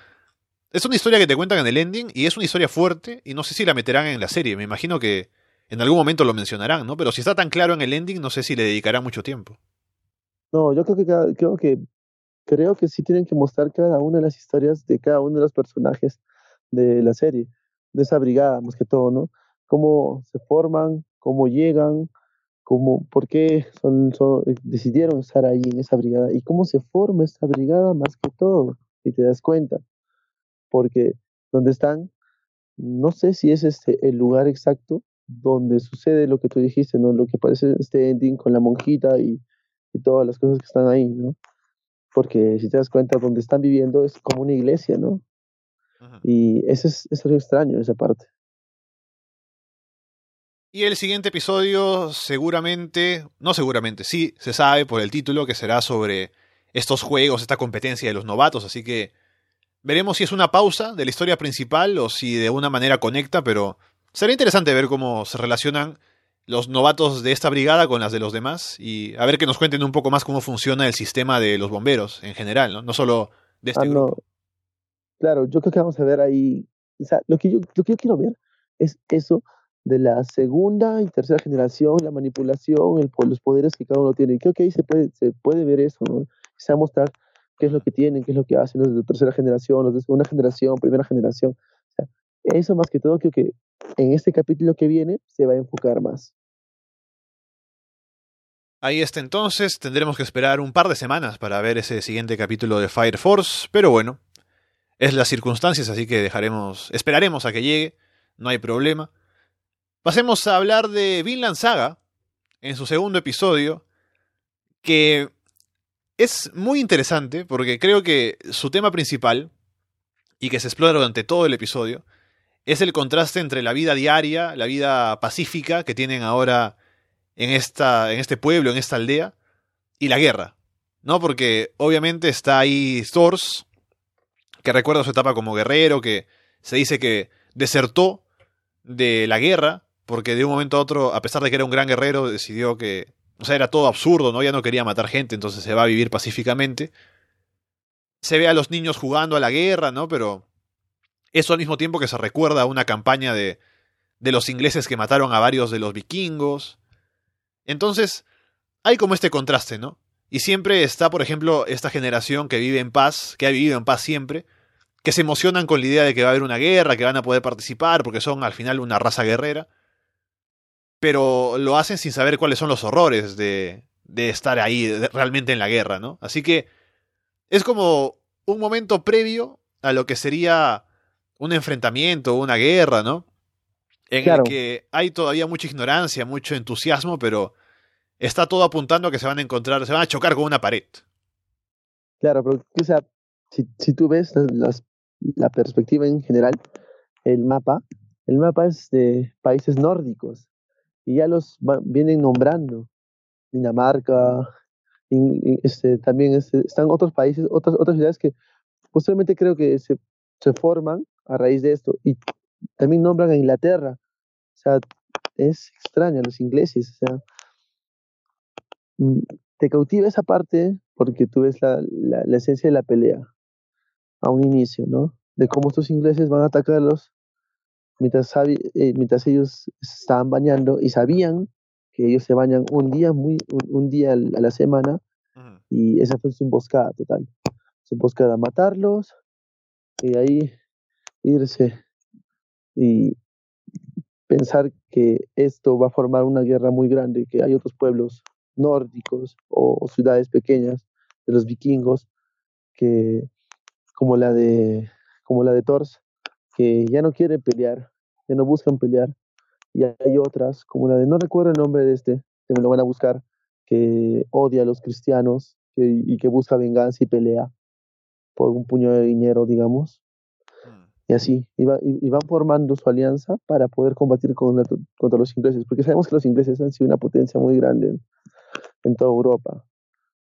es una historia que te cuentan en el ending y es una historia fuerte y no sé si la meterán en la serie. Me imagino que en algún momento lo mencionarán, ¿no? Pero si está tan claro en el ending, no sé si le dedicarán mucho tiempo. No, yo creo que creo que creo que sí tienen que mostrar cada una de las historias de cada uno de los personajes de la serie, de esa brigada, más que todo, ¿no? Cómo se forman, cómo llegan, cómo, por qué son, son, decidieron estar ahí en esa brigada y cómo se forma esta brigada, más que todo, si te das cuenta porque donde están, no sé si es este el lugar exacto donde sucede lo que tú dijiste, ¿no? Lo que parece este ending con la monjita y, y todas las cosas que están ahí, ¿no? Porque si te das cuenta, donde están viviendo es como una iglesia, ¿no? Ajá. Y eso es, es algo extraño, esa parte. Y el siguiente episodio seguramente, no seguramente, sí, se sabe por el título que será sobre estos juegos, esta competencia de los novatos, así que Veremos si es una pausa de la historia principal o si de una manera conecta, pero será interesante ver cómo se relacionan los novatos de esta brigada con las de los demás y a ver que nos cuenten un poco más cómo funciona el sistema de los bomberos en general, ¿no? No solo de este ah, grupo. No. Claro, yo creo que vamos a ver ahí, o sea, lo que yo, lo que yo quiero ver es eso de la segunda y tercera generación, la manipulación, el, los poderes que cada uno tiene. Creo que ahí se puede, se puede ver eso, ¿no? Mostrar qué es lo que tienen, qué es lo que hacen los de tercera generación, los de segunda generación, primera generación. O sea, eso más que todo creo que en este capítulo que viene se va a enfocar más. Ahí está entonces, tendremos que esperar un par de semanas para ver ese siguiente capítulo de Fire Force, pero bueno, es las circunstancias, así que dejaremos, esperaremos a que llegue, no hay problema. Pasemos a hablar de Vinland Saga, en su segundo episodio, que es muy interesante porque creo que su tema principal, y que se explora durante todo el episodio, es el contraste entre la vida diaria, la vida pacífica que tienen ahora en, esta, en este pueblo, en esta aldea, y la guerra. ¿No? Porque obviamente está ahí Thors, que recuerda su etapa como guerrero, que se dice que desertó de la guerra, porque de un momento a otro, a pesar de que era un gran guerrero, decidió que o sea, era todo absurdo, ¿no? Ya no quería matar gente, entonces se va a vivir pacíficamente. Se ve a los niños jugando a la guerra, ¿no? Pero eso al mismo tiempo que se recuerda a una campaña de, de los ingleses que mataron a varios de los vikingos. Entonces, hay como este contraste, ¿no? Y siempre está, por ejemplo, esta generación que vive en paz, que ha vivido en paz siempre, que se emocionan con la idea de que va a haber una guerra, que van a poder participar, porque son al final una raza guerrera pero lo hacen sin saber cuáles son los horrores de, de estar ahí de, realmente en la guerra, ¿no? Así que es como un momento previo a lo que sería un enfrentamiento, una guerra, ¿no? En claro. el que hay todavía mucha ignorancia, mucho entusiasmo, pero está todo apuntando a que se van a encontrar, se van a chocar con una pared. Claro, pero o sea, si, si tú ves las, la perspectiva en general, el mapa, el mapa es de países nórdicos y ya los vienen nombrando. Dinamarca, este, también este, están otros países, otras, otras ciudades que posiblemente creo que se, se forman a raíz de esto y también nombran a Inglaterra. O sea, es extraño, los ingleses, o sea, te cautiva esa parte porque tú ves la, la, la esencia de la pelea a un inicio, ¿no? De cómo estos ingleses van a atacarlos mientras, eh, mientras ellos estaban bañando y sabían que ellos se bañan un día, muy, un, día a la semana y esa fue su emboscada total. Su emboscada, matarlos y ahí irse y pensar que esto va a formar una guerra muy grande, que hay otros pueblos nórdicos o, o ciudades pequeñas de los vikingos que como la de como la de Thors que ya no quieren pelear, ya no buscan pelear y hay otras como la de no recuerdo el nombre de este, que me lo van a buscar, que odia a los cristianos y que busca venganza y pelea por un puño de dinero, digamos. Mm. Y así, y, van formando su alianza para poder combatir con, contra los ingleses, porque sabemos que los ingleses han sido una potencia muy grande en, toda Europa,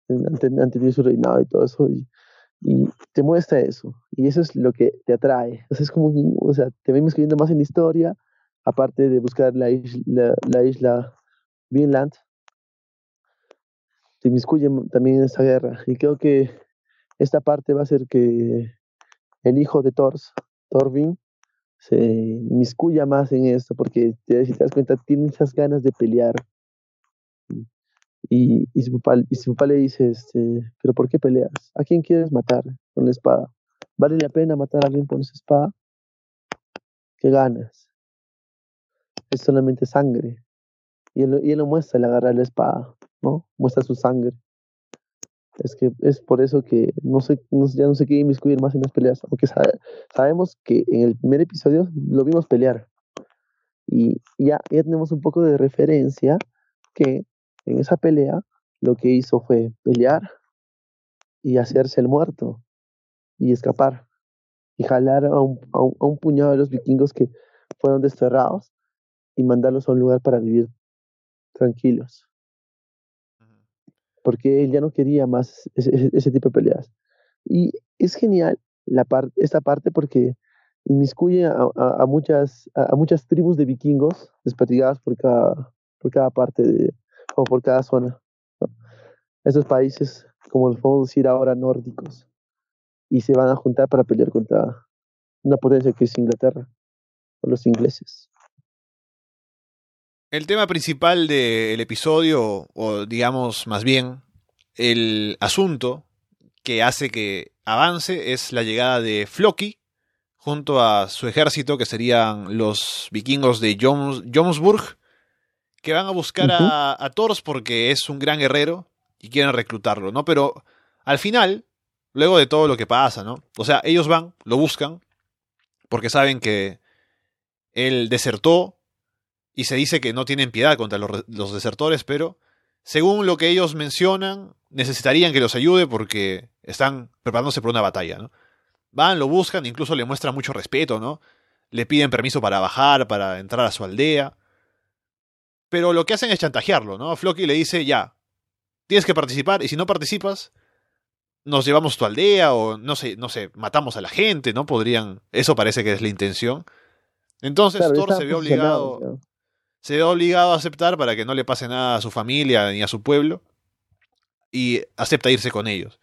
han, tenido su reinado y todo eso, y, te muestra eso, y eso es lo que te atrae. Entonces, es como, o sea, te vemos escribiendo más en la historia, aparte de buscar la isla, la, Vinland, te inmiscuyen también en esta guerra, y creo que esta parte va a ser que el hijo de Thors, Thorvin, se inmiscuya más en esto, porque si te das cuenta, tiene esas ganas de pelear, y, y, su papá, y su papá le dice, este, pero ¿por qué peleas? ¿A quién quieres matar con la espada? ¿Vale la pena matar a alguien con esa espada? ¿Qué ganas? Es solamente sangre. Y él, y él lo muestra al agarrar la espada, ¿no? Muestra su sangre. Es que es por eso que no sé, ya no sé qué inmiscuir más en las peleas, aunque sabemos que en el primer episodio lo vimos pelear. Y ya, ya tenemos un poco de referencia que en esa pelea lo que hizo fue pelear y hacerse el muerto y escapar y jalar a un, a un, puñado de los vikingos que fueron desterrados y mandarlos a un lugar para vivir tranquilos. Porque él ya no quería más ese, tipo de peleas. Y es genial la esta parte porque inmiscuye a, a, muchas, a, muchas tribus de vikingos desperdigadas por cada, por cada parte de, o por cada zona. Esos países, como los podemos decir ahora, nórdicos, y se van a juntar para pelear contra una potencia que es Inglaterra, o los ingleses. El tema principal del episodio, o digamos más bien, el asunto que hace que avance es la llegada de Floki junto a su ejército, que serían los vikingos de Jomsburg, que van a buscar a, a Thors porque es un gran guerrero y quieren reclutarlo, ¿no? Pero al final, luego de todo lo que pasa, ¿no? O sea, ellos van, lo buscan, porque saben que él desertó y se dice que no tienen piedad contra los, los, desertores, pero según lo que ellos mencionan, necesitarían que los ayude porque están preparándose para una batalla, ¿no? Van, lo buscan, incluso le muestran mucho respeto, ¿no? Le piden permiso para bajar, para entrar a su aldea. Pero lo que hacen es chantajearlo, ¿no? Floki le dice, ya, tienes que participar y si no participas, nos llevamos tu aldea o no sé, no sé, matamos a la gente, ¿no? Podrían, eso parece que es la intención. Entonces Thor se ve obligado se ve obligado a aceptar para que no le pase nada a su familia ni a su pueblo y acepta irse con ellos.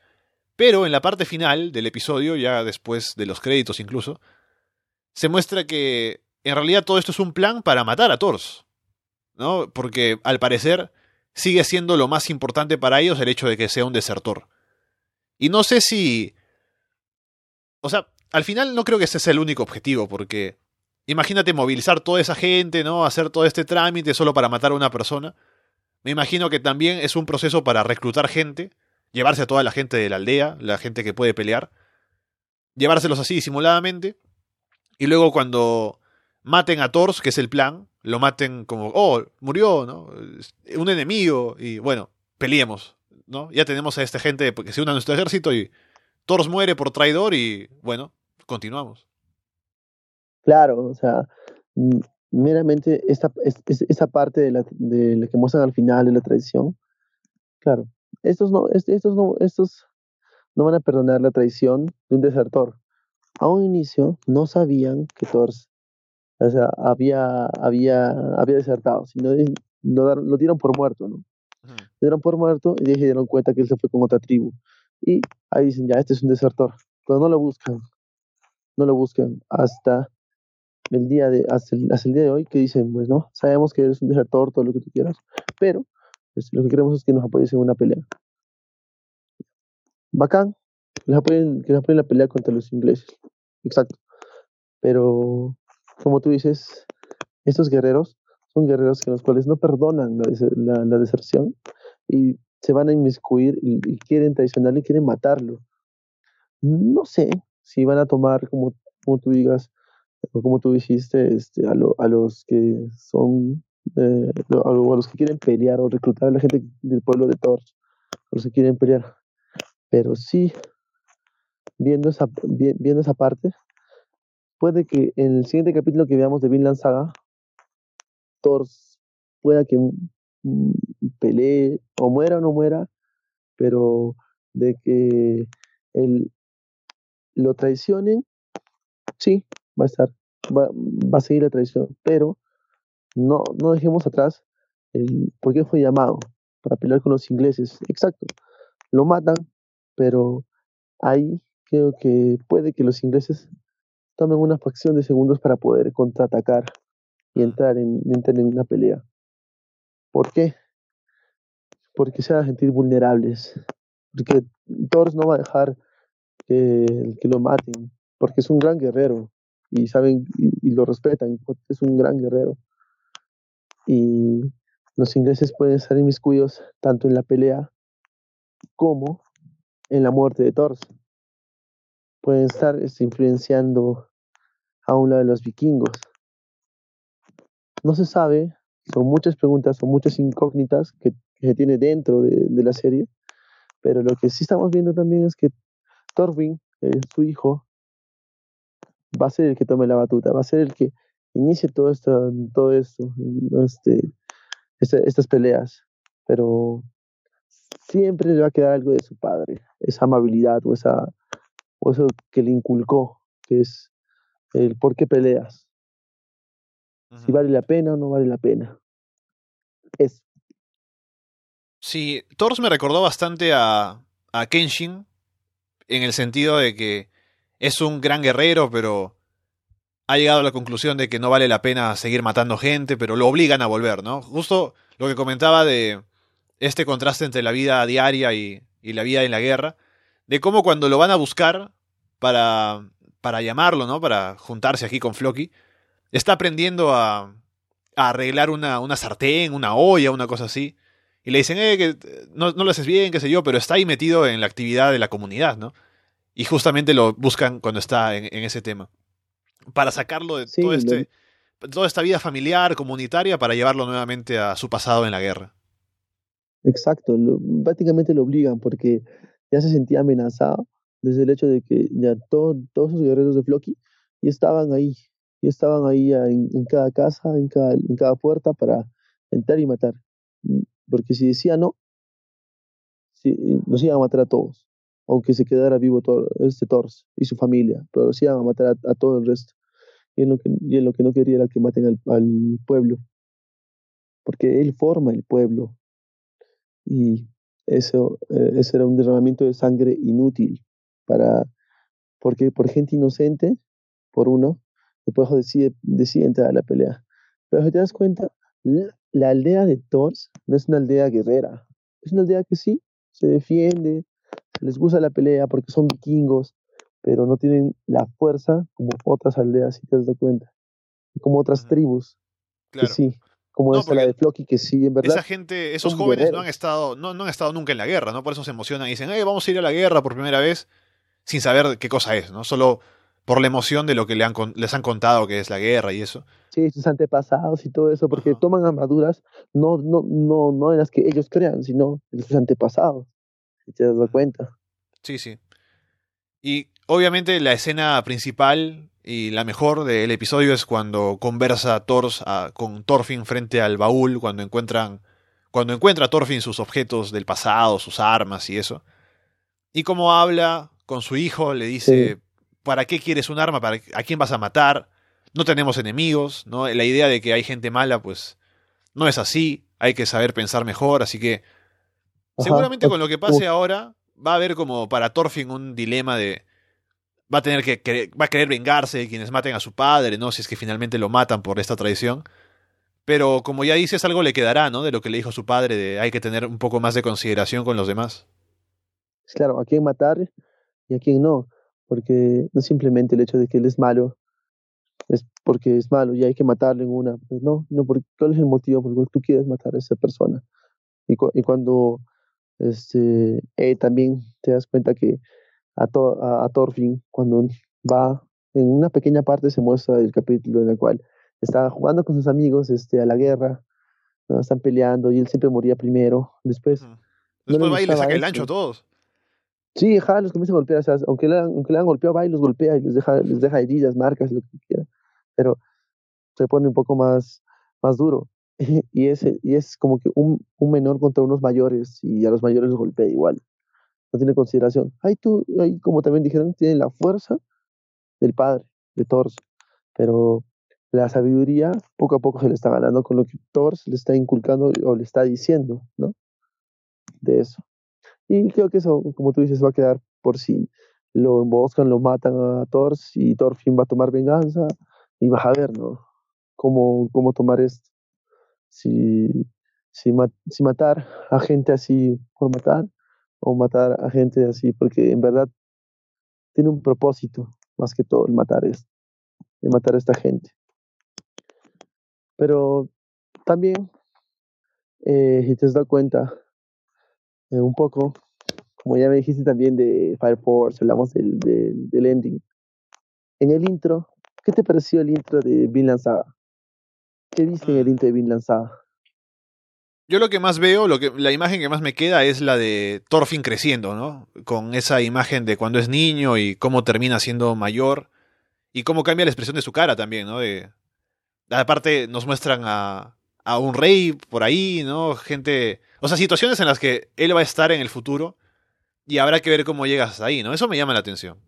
Pero en la parte final del episodio, ya después de los créditos incluso, se muestra que en realidad todo esto es un plan para matar a Thors. ¿No? Porque al parecer sigue siendo lo más importante para ellos el hecho de que sea un desertor. Y no sé si... O sea, al final no creo que ese sea el único objetivo, porque imagínate movilizar toda esa gente, ¿no? Hacer todo este trámite solo para matar a una persona. Me imagino que también es un proceso para reclutar gente, llevarse a toda la gente de la aldea, la gente que puede pelear, llevárselos así disimuladamente, y luego cuando maten a Thors, que es el plan, lo maten como, oh, murió, ¿no? Un enemigo, y bueno, peleemos, ¿no? Ya tenemos a esta gente que se une a nuestro ejército y Thor muere por traidor y bueno, continuamos. Claro, o sea, meramente esta, esta parte de la, de que muestran al final de la traición, claro, estos no, estos no, estos no van a perdonar la traición de un desertor. A un inicio no sabían que Thor o sea, había, había, había desertado, sino lo, lo dieron por muerto, ¿no? Lo dieron por muerto y se dieron cuenta que él se fue con otra tribu. Y ahí dicen, ya, este es un desertor. Pero no lo buscan, no lo buscan hasta el día de, hasta el, hasta el día de hoy que dicen, pues no, sabemos que eres un desertor, todo lo que tú quieras, pero pues, lo que queremos es que nos apoyes en una pelea. Bacán, que nos apoyen, que nos apoyen en la pelea contra los ingleses. Exacto. Pero como tú dices, estos guerreros son guerreros que los cuales no perdonan la, deserción y se van a inmiscuir y, quieren traicionarle y quieren matarlo. No sé si van a tomar, como, como tú digas, o como tú dijiste, este, a, a los que son, eh, a, los que quieren pelear o reclutar a la gente del pueblo de Thor, a los que quieren pelear. Pero sí, viendo esa, viendo esa parte, puede que en el siguiente capítulo que veamos de Vinland Saga, Thor pueda que mm, pelee o muera o no muera, pero de que él lo traicionen, sí, va a estar, va, a seguir la traición, pero no, no dejemos atrás el por qué fue llamado para pelear con los ingleses. Exacto, lo matan, pero ahí creo que puede que los ingleses tomen una fracción de segundos para poder contraatacar y entrar en, entrar en una pelea. ¿Por qué? Porque se van a sentir vulnerables. Porque Thor no va a dejar que, que, lo maten, porque es un gran guerrero y saben y, lo respetan, es un gran guerrero. Y los ingleses pueden estar inmiscuidos tanto en la pelea como en la muerte de Thor. Pueden estar este, influenciando a uno de los vikingos. No se sabe, son muchas preguntas, son muchas incógnitas que, se tiene dentro de, la serie, pero lo que sí estamos viendo también es que Thorfinn, eh, su hijo, va a ser el que tome la batuta, va a ser el que inicie todo esto, todo esto, este, estas peleas, pero siempre le va a quedar algo de su padre, esa amabilidad o esa o eso que le inculcó, que es el por qué peleas. Si vale la pena o no vale la pena. Es. Sí, Thor me recordó bastante a, a Kenshin, en el sentido de que es un gran guerrero, pero ha llegado a la conclusión de que no vale la pena seguir matando gente, pero lo obligan a volver, ¿no? Justo lo que comentaba de este contraste entre la vida diaria y, y la vida en la guerra, de cómo cuando lo van a buscar para para llamarlo, ¿no? Para juntarse aquí con Floki, está aprendiendo a, a arreglar una, una, sartén, una olla, una cosa así. Y le dicen, eh, que no, no, lo haces bien, qué sé yo, pero está ahí metido en la actividad de la comunidad, ¿no? Y justamente lo buscan cuando está en, ese tema. Para sacarlo de todo este, toda esta vida familiar, comunitaria, para llevarlo nuevamente a su pasado en la guerra. Exacto, prácticamente lo obligan porque ya se sentía amenazado desde el hecho de que ya todos esos guerreros de Floki ya estaban ahí, ya estaban ahí en, cada casa, en cada, en cada puerta para entrar y matar. Mm, porque si decía no, si, los iban a matar a todos, aunque se quedara vivo todo, este Thors y su familia, pero los iban a matar a, todo el resto. Y en lo que, y no quería era que maten al, al pueblo, porque él forma el pueblo. Y eso, eh, ese era un derramamiento de sangre inútil para, porque por gente inocente, por uno, después decide, decide entrar a la pelea. Pero si te das cuenta, la, aldea de Thors no es una aldea guerrera, es una aldea que sí, se defiende, les gusta la pelea porque son vikingos, pero no tienen la fuerza como otras aldeas, si te das cuenta, como otras tribus, que sí, como esta la de Floki, que sí, en verdad. Esa gente, esos jóvenes no han estado, no, no, han estado nunca en la guerra, ¿no? Por eso se emocionan y dicen, hey, vamos a ir a la guerra por primera vez sin saber qué cosa es, ¿no? Solo por la emoción de lo que le han, les han contado que es la guerra y eso. Sí, sus antepasados y todo eso, porque toman armaduras no, no, no, no en las que ellos crean, sino en sus antepasados. Si te das cuenta. Sí, sí. Y obviamente la escena principal y la mejor del episodio es cuando conversa Thor con Thorfinn frente al baúl, cuando encuentran cuando encuentra Thorfinn sus objetos del pasado, sus armas y eso. Y como habla con su hijo, le dice, ¿para qué quieres un arma? ¿Para ¿A quién vas a matar? No tenemos enemigos, ¿no? La idea de que hay gente mala, pues no es así, hay que saber pensar mejor, así que seguramente con lo que pase ahora va a haber como para Thorfinn un dilema de va a tener que va a querer vengarse de quienes maten a su padre, ¿no? Si es que finalmente lo matan por esta traición. Pero como ya dices, algo le quedará, ¿no? De lo que le dijo su padre, de hay que tener un poco más de consideración con los demás. Claro, a quién matar y a quién no, porque no simplemente el hecho de que él es malo, es porque es malo y hay que matarle en una, pues no, no, porque, ¿cuál es el motivo por el tú quieres matar a esa persona? Y, y cuando este, eh, también te das cuenta que a, a, a Thorfinn, cuando va, en una pequeña parte se muestra el capítulo en el cual estaba jugando con sus amigos este, a la guerra, ¿no? están peleando y él siempre moría primero. Después, Después va y le saca el ancho a todos. Sí, ja, los comienza a golpear, o sea, aunque le, han golpeado, va y los golpea y les deja, les deja heridas, marcas, lo que quiera. Pero se pone un poco más, más duro. Y es, y es como que un, un menor contra unos mayores y a los mayores los golpea igual. No tiene consideración. Ahí tú, ahí como también dijeron, tiene la fuerza del padre, de Thor, pero la sabiduría poco a poco se le está ganando con lo que Thor le está inculcando o le está diciendo, ¿no? De eso. Y creo que eso, como tú dices, va a quedar por si lo emboscan, lo matan a Thor y Thor fin va a tomar venganza y vas a ver, ¿no? Cómo, cómo tomar esto. Si, si, si matar a gente así por matar o matar a gente así porque en verdad tiene un propósito más que todo el matar esto, el matar a esta gente. Pero también, eh, si te has dado cuenta, eh, un poco, como ya me dijiste también de Fire Force, hablamos del, del, ending. En el intro, ¿qué te pareció el intro de Vinland Saga? ¿Qué viste en el mm. intro de Vinland Saga? Yo lo que más veo, lo que, la imagen que más me queda es la de Thorfinn creciendo, ¿no? Con esa imagen de cuando es niño y cómo termina siendo mayor y cómo cambia la expresión de su cara también, ¿no? De, Aparte, nos muestran a, a un rey por ahí, ¿no? Gente. O sea, situaciones en las que él va a estar en el futuro y habrá que ver cómo llegas ahí, ¿no? Eso me llama la atención.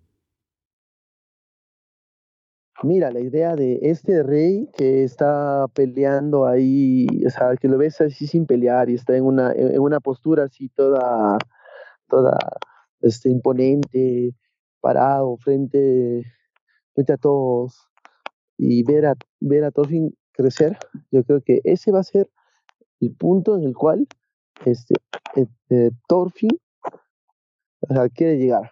Mira, la idea de este rey que está peleando ahí, o sea, que lo ves así sin pelear y está en una, en una postura así toda, toda este, imponente, parado frente, frente a todos, y ver a, ver a Thorfinn crecer, yo creo que ese va a ser el punto en el cual este, este Thorfinn quiere llegar,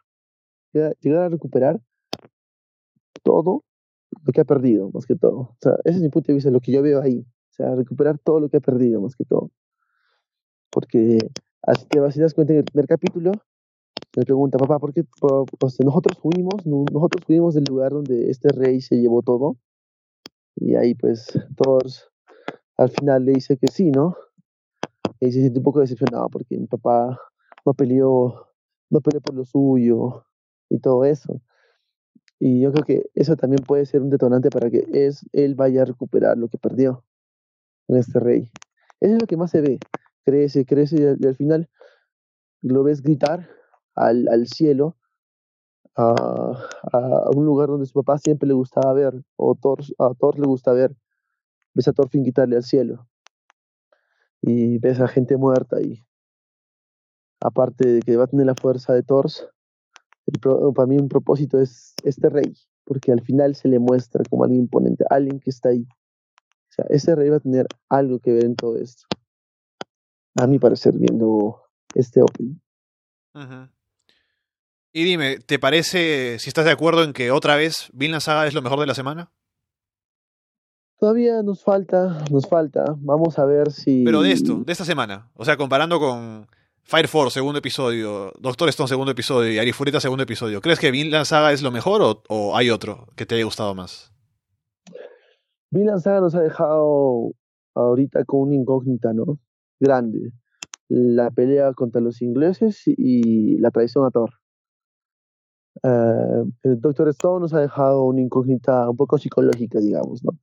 llegar a recuperar todo lo que ha perdido, más que todo. O sea, ese es mi punto de vista, lo que yo veo ahí. O sea, recuperar todo lo que ha perdido, más que todo. Porque así te vas das cuenta en el primer capítulo, me pregunta, papá, ¿por qué pues, nosotros fuimos, nosotros fuimos del lugar donde este rey se llevó todo? Y ahí pues todos al final le dice que sí, ¿no? Y se siente un poco decepcionado porque mi papá no peleó, no peleó por lo suyo y todo eso. Y yo creo que eso también puede ser un detonante para que es, él vaya a recuperar lo que perdió con este rey. Eso es lo que más se ve. Crece, crece y al, final lo ves gritar al, al cielo a, un lugar donde su papá siempre le gustaba ver, o Thor, a Thor le gusta ver. Ves a Thorfinn quitarle al cielo. Y ves a gente muerta y aparte de que va a tener la fuerza de Thor, para mí un propósito es este rey, porque al final se le muestra como alguien imponente, alguien que está ahí. O sea, este rey va a tener algo que ver en todo esto. A mi parecer, viendo este opening. Y dime, ¿te parece, si estás de acuerdo en que otra vez Vinland Saga es lo mejor de la semana? Todavía nos falta, nos falta. Vamos a ver si. Pero de esto, de esta semana. O sea, comparando con Fire Force, segundo episodio, Doctor Stone, segundo episodio y Arifureta, segundo episodio. ¿Crees que Vinland Saga es lo mejor o, o hay otro que te haya gustado más? Vinland Saga nos ha dejado ahorita con una incógnita, ¿no? Grande. La pelea contra los ingleses y la traición a Thor eh, el Doctor Stone nos ha dejado una incógnita un poco psicológica, digamos, ¿no?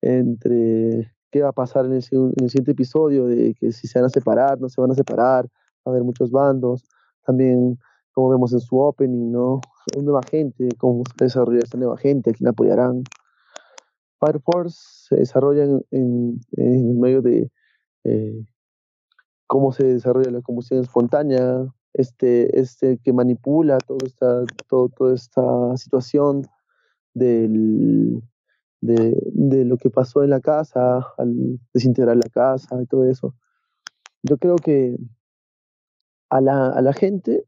Entre qué va a pasar en el, siguiente episodio, de que si se van a separar, no se van a separar, va a haber muchos bandos, también como vemos en su opening, ¿no? Una nueva gente, cómo se desarrolla esta nueva gente, a quién apoyarán. Fire Force se desarrolla en, en, medio de eh, cómo se desarrolla la combustión espontánea, este, este que manipula toda esta, todo, toda esta situación del, de, de, lo que pasó en la casa, al desintegrar la casa y todo eso. Yo creo que a la, a la gente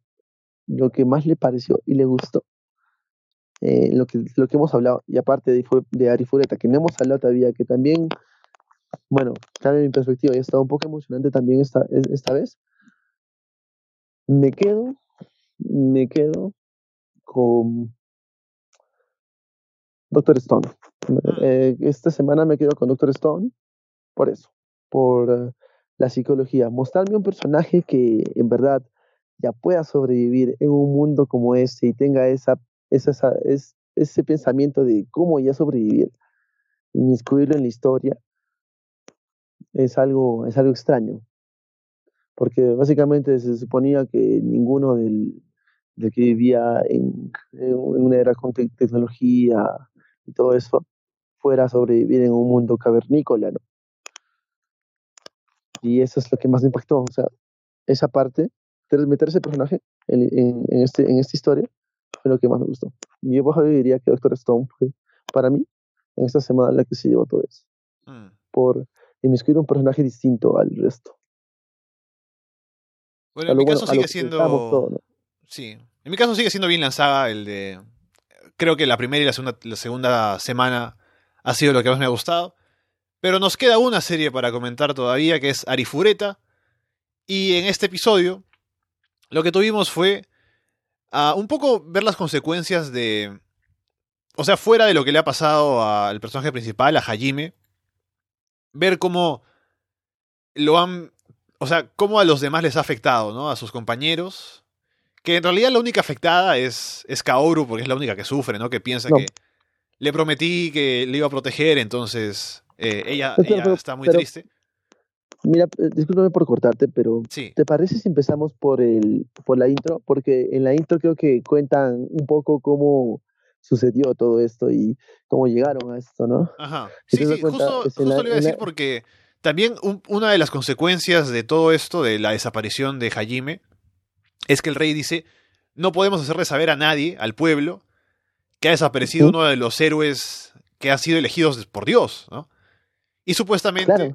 lo que más le pareció y le gustó, eh, lo, que, lo que hemos hablado, y aparte de, de Arifureta, que no hemos hablado todavía, que también, bueno, cambia mi perspectiva, y ha estado un poco emocionante también esta, esta vez, me quedo, me quedo con Doctor Stone. Eh, esta semana me quedo con Doctor Stone por eso, por eh, la psicología. Mostrarme un personaje que en verdad ya pueda sobrevivir en un mundo como este y tenga esa, esa, ese pensamiento de cómo ya sobrevivir, inmiscuirlo en la historia, es algo, es algo extraño porque básicamente se suponía que ninguno del, que vivía en, una era con tecnología y todo eso fuera a sobrevivir en un mundo cavernícola, ¿no? Y eso es lo que más me impactó, o sea, esa parte, meter ese personaje en, este, en esta historia fue lo que más me gustó. Y yo diría que Doctor Stone fue, para mí, en esta semana la que se llevó todo eso. Mm. Por inmiscuir un personaje distinto al resto. Bueno, en mi caso sigue siendo. Sí. En mi caso sigue siendo bien lanzada el de. Creo que la primera y la segunda, la segunda semana ha sido lo que más me ha gustado. Pero nos queda una serie para comentar todavía, que es Arifureta. Y en este episodio, lo que tuvimos fue uh, un poco ver las consecuencias de. O sea, fuera de lo que le ha pasado al personaje principal, a Hajime. Ver cómo lo han o sea, cómo a los demás les ha afectado, ¿no? A sus compañeros. Que en realidad la única afectada es, es Kaoru, porque es la única que sufre, ¿no? Que piensa que le prometí que le iba a proteger, entonces eh, ella, está muy triste. Mira, eh, discúlpame por cortarte, pero ¿te parece si empezamos por el por la intro? Porque en la intro creo que cuentan un poco cómo sucedió todo esto y cómo llegaron a esto, ¿no? Ajá. Sí, sí, justo, justo lo iba a decir porque también una de las consecuencias de todo esto, de la desaparición de Hajime, es que el rey dice, no podemos hacerle saber a nadie, al pueblo, que ha desaparecido uno de los héroes que han sido elegidos por Dios, ¿no? Y supuestamente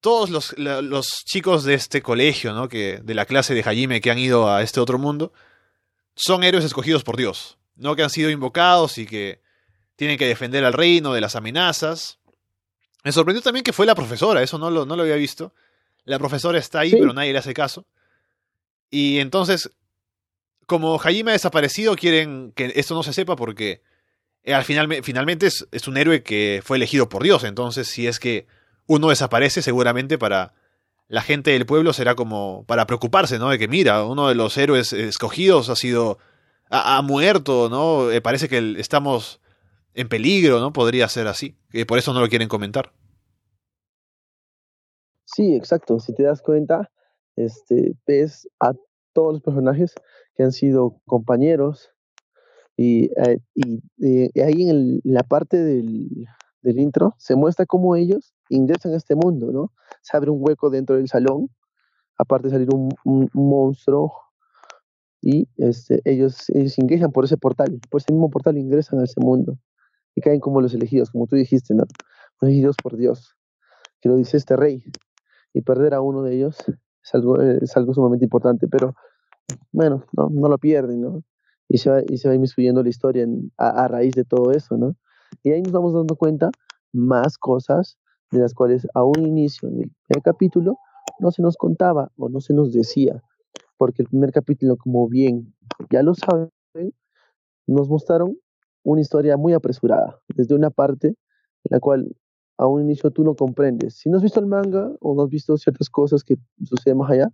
todos los, los, chicos de este colegio, ¿no? Que, de la clase de Hajime que han ido a este otro mundo, son héroes escogidos por Dios, ¿no? Que han sido invocados y que tienen que defender al reino de las amenazas. Me sorprendió también que fue la profesora, eso no lo, no lo había visto. La profesora está ahí, pero nadie le hace caso. Y entonces, como Hajime ha desaparecido, quieren que esto no se sepa porque eh, al final, finalmente es, es, un héroe que fue elegido por Dios. Entonces, si es que uno desaparece, seguramente para la gente del pueblo será como para preocuparse, ¿no? De que mira, uno de los héroes escogidos ha sido. ha, muerto, ¿no? Eh, parece que estamos en peligro, ¿no? Podría ser así. Que por eso no lo quieren comentar. Sí, exacto. Si te das cuenta, este, ves a todos los personajes que han sido compañeros y, eh, y, ahí en la parte del, del, intro se muestra cómo ellos ingresan a este mundo, ¿no? Se abre un hueco dentro del salón, aparte de salir un, un monstruo y este, ellos, ellos ingresan por ese portal, por ese mismo portal ingresan a ese mundo y caen como los elegidos, como tú dijiste, ¿no? Elegidos por Dios, que lo dice este rey. Y perder a uno de ellos es algo, es algo sumamente importante, pero bueno, no, no lo pierden, ¿no? Y se va, y se va inmiscuyendo la historia a, raíz de todo eso, ¿no? Y ahí nos vamos dando cuenta más cosas de las cuales a un inicio en el capítulo no se nos contaba o no se nos decía, porque el primer capítulo, como bien ya lo saben, nos mostraron una historia muy apresurada, desde una parte en la cual a un inicio tú no comprendes. Si no has visto el manga o no has visto ciertas cosas que suceden más allá,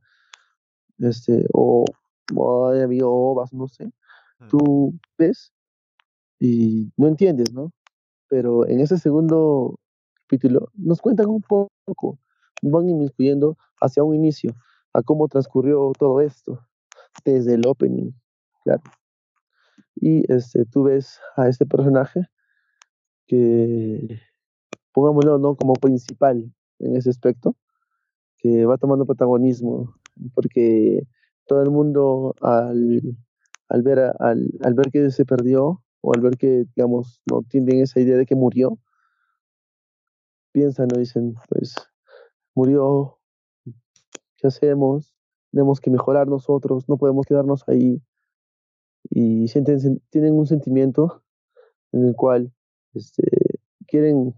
este, o, o hay habido ovas, no sé, mm. tú ves y no entiendes, ¿no? Pero en ese segundo capítulo nos cuentan un poco, van inmiscuyendo hacia un inicio, a cómo transcurrió todo esto, desde el opening, claro. Y este, tú ves a este personaje que, pongámoslo, ¿no? Como principal en ese aspecto, que va tomando protagonismo, porque todo el mundo al, al ver, al, al ver que se perdió, o al ver que, digamos, no tienen esa idea de que murió, piensan, ¿no? Dicen, pues, murió, ¿qué hacemos? Tenemos que mejorar nosotros, no podemos quedarnos ahí. Y sienten, tienen un sentimiento en el cual este, quieren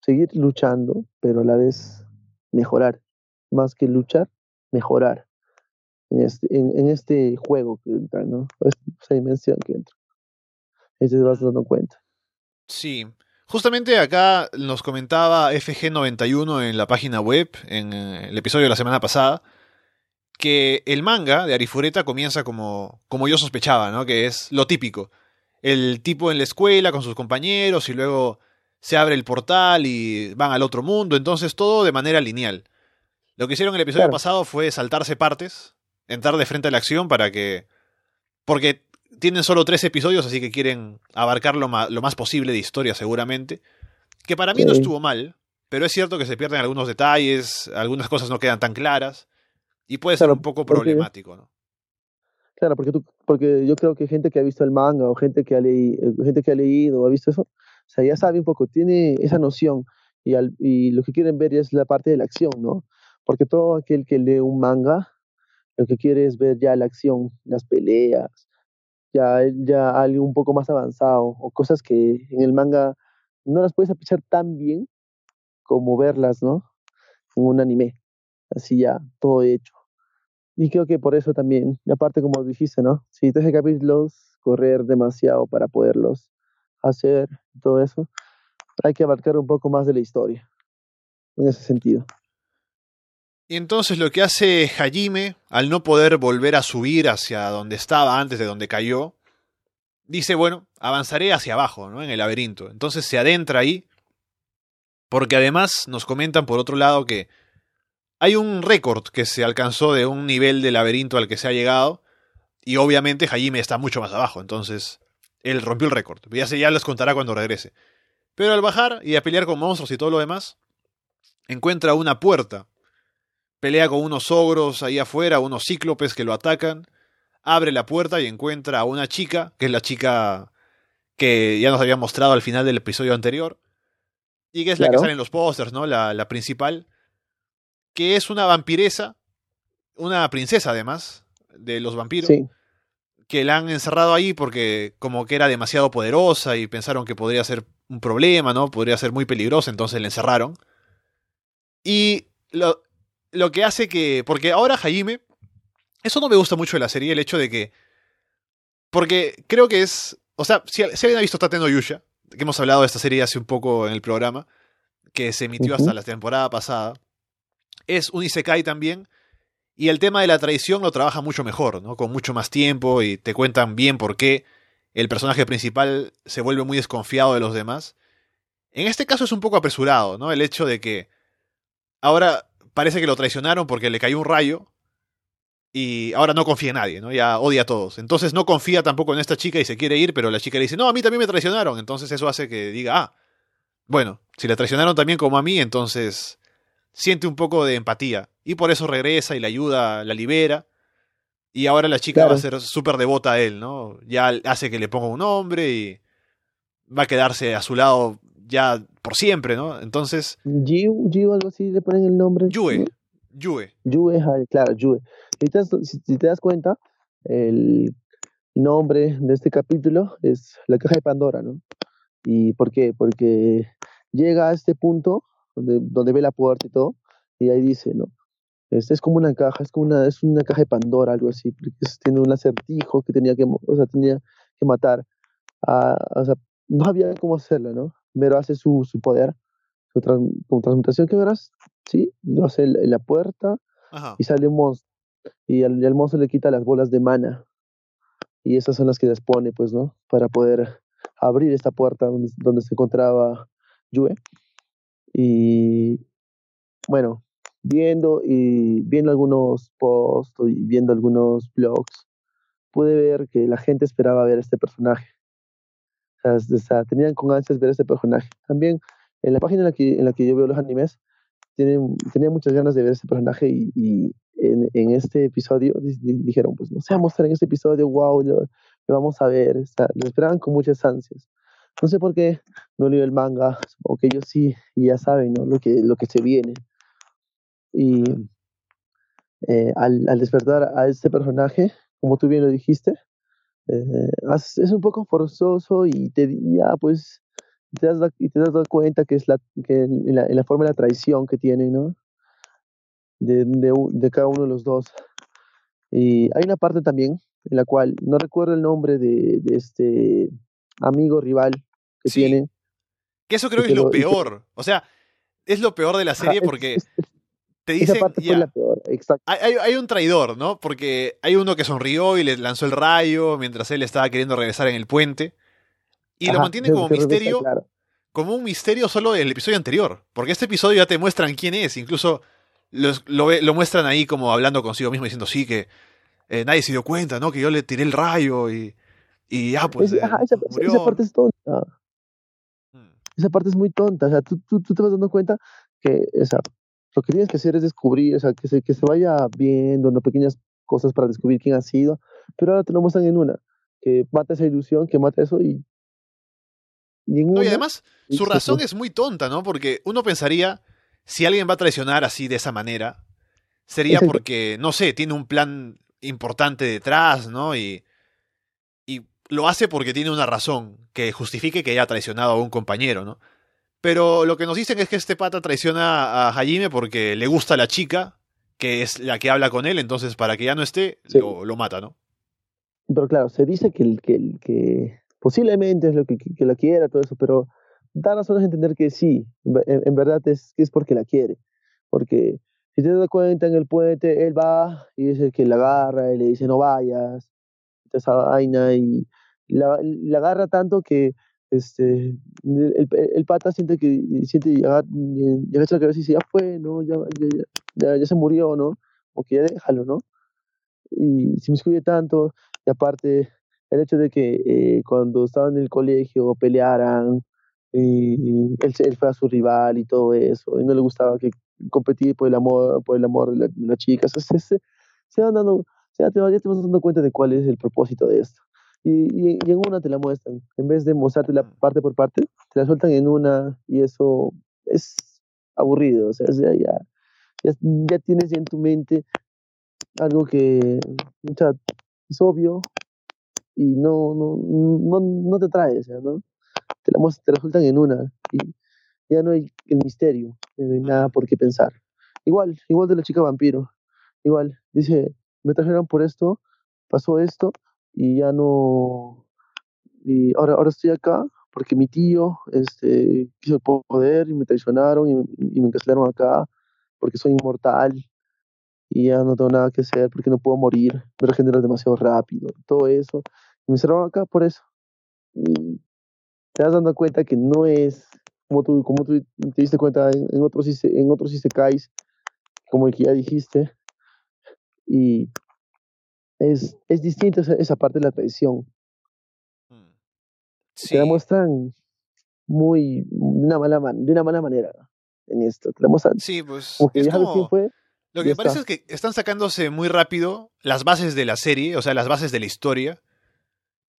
seguir luchando, pero a la vez mejorar. Más que luchar, mejorar en este, en, este juego que entra, ¿no? Esa dimensión que entra. Ahí te vas dando cuenta. Sí. Justamente acá nos comentaba FG91 en la página web, en eh, el episodio de la semana pasada, que el manga de Arifureta comienza como, como yo sospechaba, ¿no? Que es lo típico. El tipo en la escuela con sus compañeros y luego se abre el portal y van al otro mundo, entonces todo de manera lineal. Lo que hicieron en el episodio pasado fue saltarse partes, entrar de frente a la acción para que... Porque tienen solo tres episodios, así que quieren abarcar lo, más posible de historia seguramente. Que para mí no estuvo mal, pero es cierto que se pierden algunos detalles, algunas cosas no quedan tan claras, y puede ser un poco problemático, ¿no? Claro, porque, tú, porque yo creo que gente que ha visto el manga o gente que ha, gente que ha leído o ha visto eso, o sea, ya sabe un poco, tiene esa noción y, y lo que quieren ver es la parte de la acción, ¿no? Porque todo aquel que lee un manga, lo que quiere es ver ya la acción, las peleas, ya, ya algo un poco más avanzado o cosas que en el manga no las puedes apreciar tan bien como verlas, ¿no? En un anime, así ya, todo hecho. Y creo que por eso también, aparte como dijiste, ¿no? Si 13 capítulos, correr demasiado para poderlos hacer, todo eso, hay que abarcar un poco más de la historia, en ese sentido. Y entonces lo que hace Hajime, al no poder volver a subir hacia donde estaba antes de donde cayó, dice, bueno, avanzaré hacia abajo, ¿no? En el laberinto. Entonces se adentra ahí, porque además nos comentan por otro lado que hay un récord que se alcanzó de un nivel de laberinto al que se ha llegado, y obviamente Hajime está mucho más abajo, entonces él rompió el récord. Ya, se, ya les contará cuando regrese. Pero al bajar y a pelear con monstruos y todo lo demás, encuentra una puerta pelea con unos ogros ahí afuera, unos cíclopes que lo atacan, abre la puerta y encuentra a una chica, que es la chica que ya nos había mostrado al final del episodio anterior, y que es la que sale en los pósters, ¿no? La, la principal, que es una vampiresa, una princesa además, de los vampiros. que la han encerrado ahí porque como que era demasiado poderosa y pensaron que podría ser un problema, ¿no? Podría ser muy peligrosa, entonces la encerraron. Y lo, lo que hace que. Porque ahora Jaime. Eso no me gusta mucho de la serie, el hecho de que. Porque creo que es. O sea, si, alguien ha visto Tate no Yusha, que hemos hablado de esta serie hace un poco en el programa, que se emitió hasta la temporada pasada, es un Isekai también. Y el tema de la traición lo trabaja mucho mejor, ¿no? Con mucho más tiempo y te cuentan bien por qué el personaje principal se vuelve muy desconfiado de los demás. En este caso es un poco apresurado, ¿no? El hecho de que ahora parece que lo traicionaron porque le cayó un rayo y ahora no confía en nadie, ¿no? Ya odia a todos. Entonces no confía tampoco en esta chica y se quiere ir, pero la chica le dice, no, a mí también me traicionaron. Entonces eso hace que diga, ah, bueno, si le traicionaron también como a mí, entonces siente un poco de empatía. Y por eso regresa y la ayuda, la libera. Y ahora la chica va a ser súper devota a él, ¿no? Ya hace que le ponga un nombre y va a quedarse a su lado ya por siempre, ¿no? Entonces. Yu, algo así le ponen el nombre. Yue. Yue. Yue, claro, Yue. Si te, das cuenta, el nombre de este capítulo es la caja de Pandora, ¿no? ¿Y por qué? Porque llega a este punto donde, donde ve la puerta y todo, y ahí dice, ¿no? Este es como una caja, es como una, es una caja de Pandora, algo así, porque tiene un acertijo que tenía que, o sea, tenía que matar. A, o sea, no había cómo hacerlo, ¿no? Hace su, su poder, su transmutación que verás, ¿sí? Lo hace en la puerta y sale un monstruo. Y al, monstruo le quita las bolas de mana. y esas son las que dispone, pues, ¿no? Para poder abrir esta puerta donde, donde se encontraba Yue. Y bueno, viendo y viendo algunos posts y viendo algunos blogs, pude ver que la gente esperaba ver este personaje. O sea, tenían con ansias ver este personaje. También en la página en la que, en la que yo veo los animes, tienen, tenía muchas ganas de ver este personaje y, y en, en, este episodio dijeron, pues no se a mostrar en este episodio, wow, lo, lo vamos a ver. O sea, lo esperaban con muchas ansias. No sé por qué no leo el manga, o que ellos sí, y ya saben, ¿no? Lo que, lo que se viene. Y eh, al, al, despertar a este personaje, como tú bien lo dijiste, eh, es un poco forzoso y te ya pues te das, y te das cuenta que es la, que en, la, en la forma de la traición que tiene, ¿no? De, de, de, cada uno de los dos. Y hay una parte también en la cual no recuerdo el nombre de, de este amigo rival que sí. tiene. Que eso creo que es lo peor. O sea, es lo peor de la serie porque es, es, te dicen. Ya, hay, hay, un traidor, ¿no? Porque hay uno que sonrió y le lanzó el rayo mientras él estaba queriendo regresar en el puente. Y Ajá, lo mantiene como misterio. Claro. Como un misterio solo del episodio anterior. Porque este episodio ya te muestran quién es. Incluso lo, lo, lo muestran ahí como hablando consigo mismo, diciendo, sí, que eh, nadie se dio cuenta, ¿no? Que yo le tiré el rayo y. Y ya, pues. Es, ajá, esa, esa, parte es tonta. Esa parte es muy tonta. O sea, tú, tú, tú te vas dando cuenta que o sea, lo que tienes que hacer es descubrir, o sea, que se, que se vaya viendo, ¿no? Pequeñas cosas para descubrir quién ha sido. Pero ahora te lo muestran en una. Que mata esa ilusión, que mata eso y. Y, en no, una, y además, su y razón es muy tonta, ¿no? Porque uno pensaría, si alguien va a traicionar así de esa manera, sería Exacto. porque, no sé, tiene un plan importante detrás, ¿no? Y lo hace porque tiene una razón que justifique que haya traicionado a un compañero, ¿no? Pero lo que nos dicen es que este pata traiciona a Hajime porque le gusta la chica, que es la que habla con él, entonces para que ya no esté, sí. lo, lo, mata, ¿no? Pero claro, se dice que, el, que, que posiblemente es lo que, que, la quiera, todo eso, pero da razones a entender que sí, en, en verdad es es porque la quiere. Porque si te das cuenta en el puente, él va y es el que la agarra y le dice no vayas, esa vaina y la, la agarra tanto que este el, el, pata siente que siente llegar ya la cabeza y dice ya fue no ya ya, ya, ya se murió no o que ya déjalo no y se me excluye tanto y aparte el hecho de que eh, cuando estaban en el colegio pelearan y él, él fue a su rival y todo eso y no le gustaba que competir por el amor por el amor de la, de la chica se, se, se, se van dando ya te, ya te vas dando cuenta de cuál es el propósito de esto y, y, y, en una te la muestran. En vez de mostrarte la parte por parte, te la sueltan en una y eso es aburrido. O sea, ya, ya, ya, ya tienes en tu mente algo que o sea, es obvio y no, no, no, no te trae, o sea, ¿no? Te la, te la sueltan en una y ya no hay el misterio, no hay nada por qué pensar. Igual, igual de la chica vampiro. Igual, dice, me trajeron por esto, pasó esto, y ya no y ahora ahora estoy acá porque mi tío este quiso el poder y me traicionaron y, me encarcelaron acá porque soy inmortal y ya no tengo nada que hacer porque no puedo morir me regenero demasiado rápido todo eso y me cerraron acá por eso y te das dando cuenta que no es como tú como tú te diste cuenta en, otros en otros como el que ya dijiste y es, es distinto esa, esa, parte de la traición. Sí. Te la muestran muy, de una mala, de una mala manera en esto. Te la muestran, sí, pues como que es como, quién fue, lo que me parece es que están sacándose muy rápido las bases de la serie, o sea, las bases de la historia.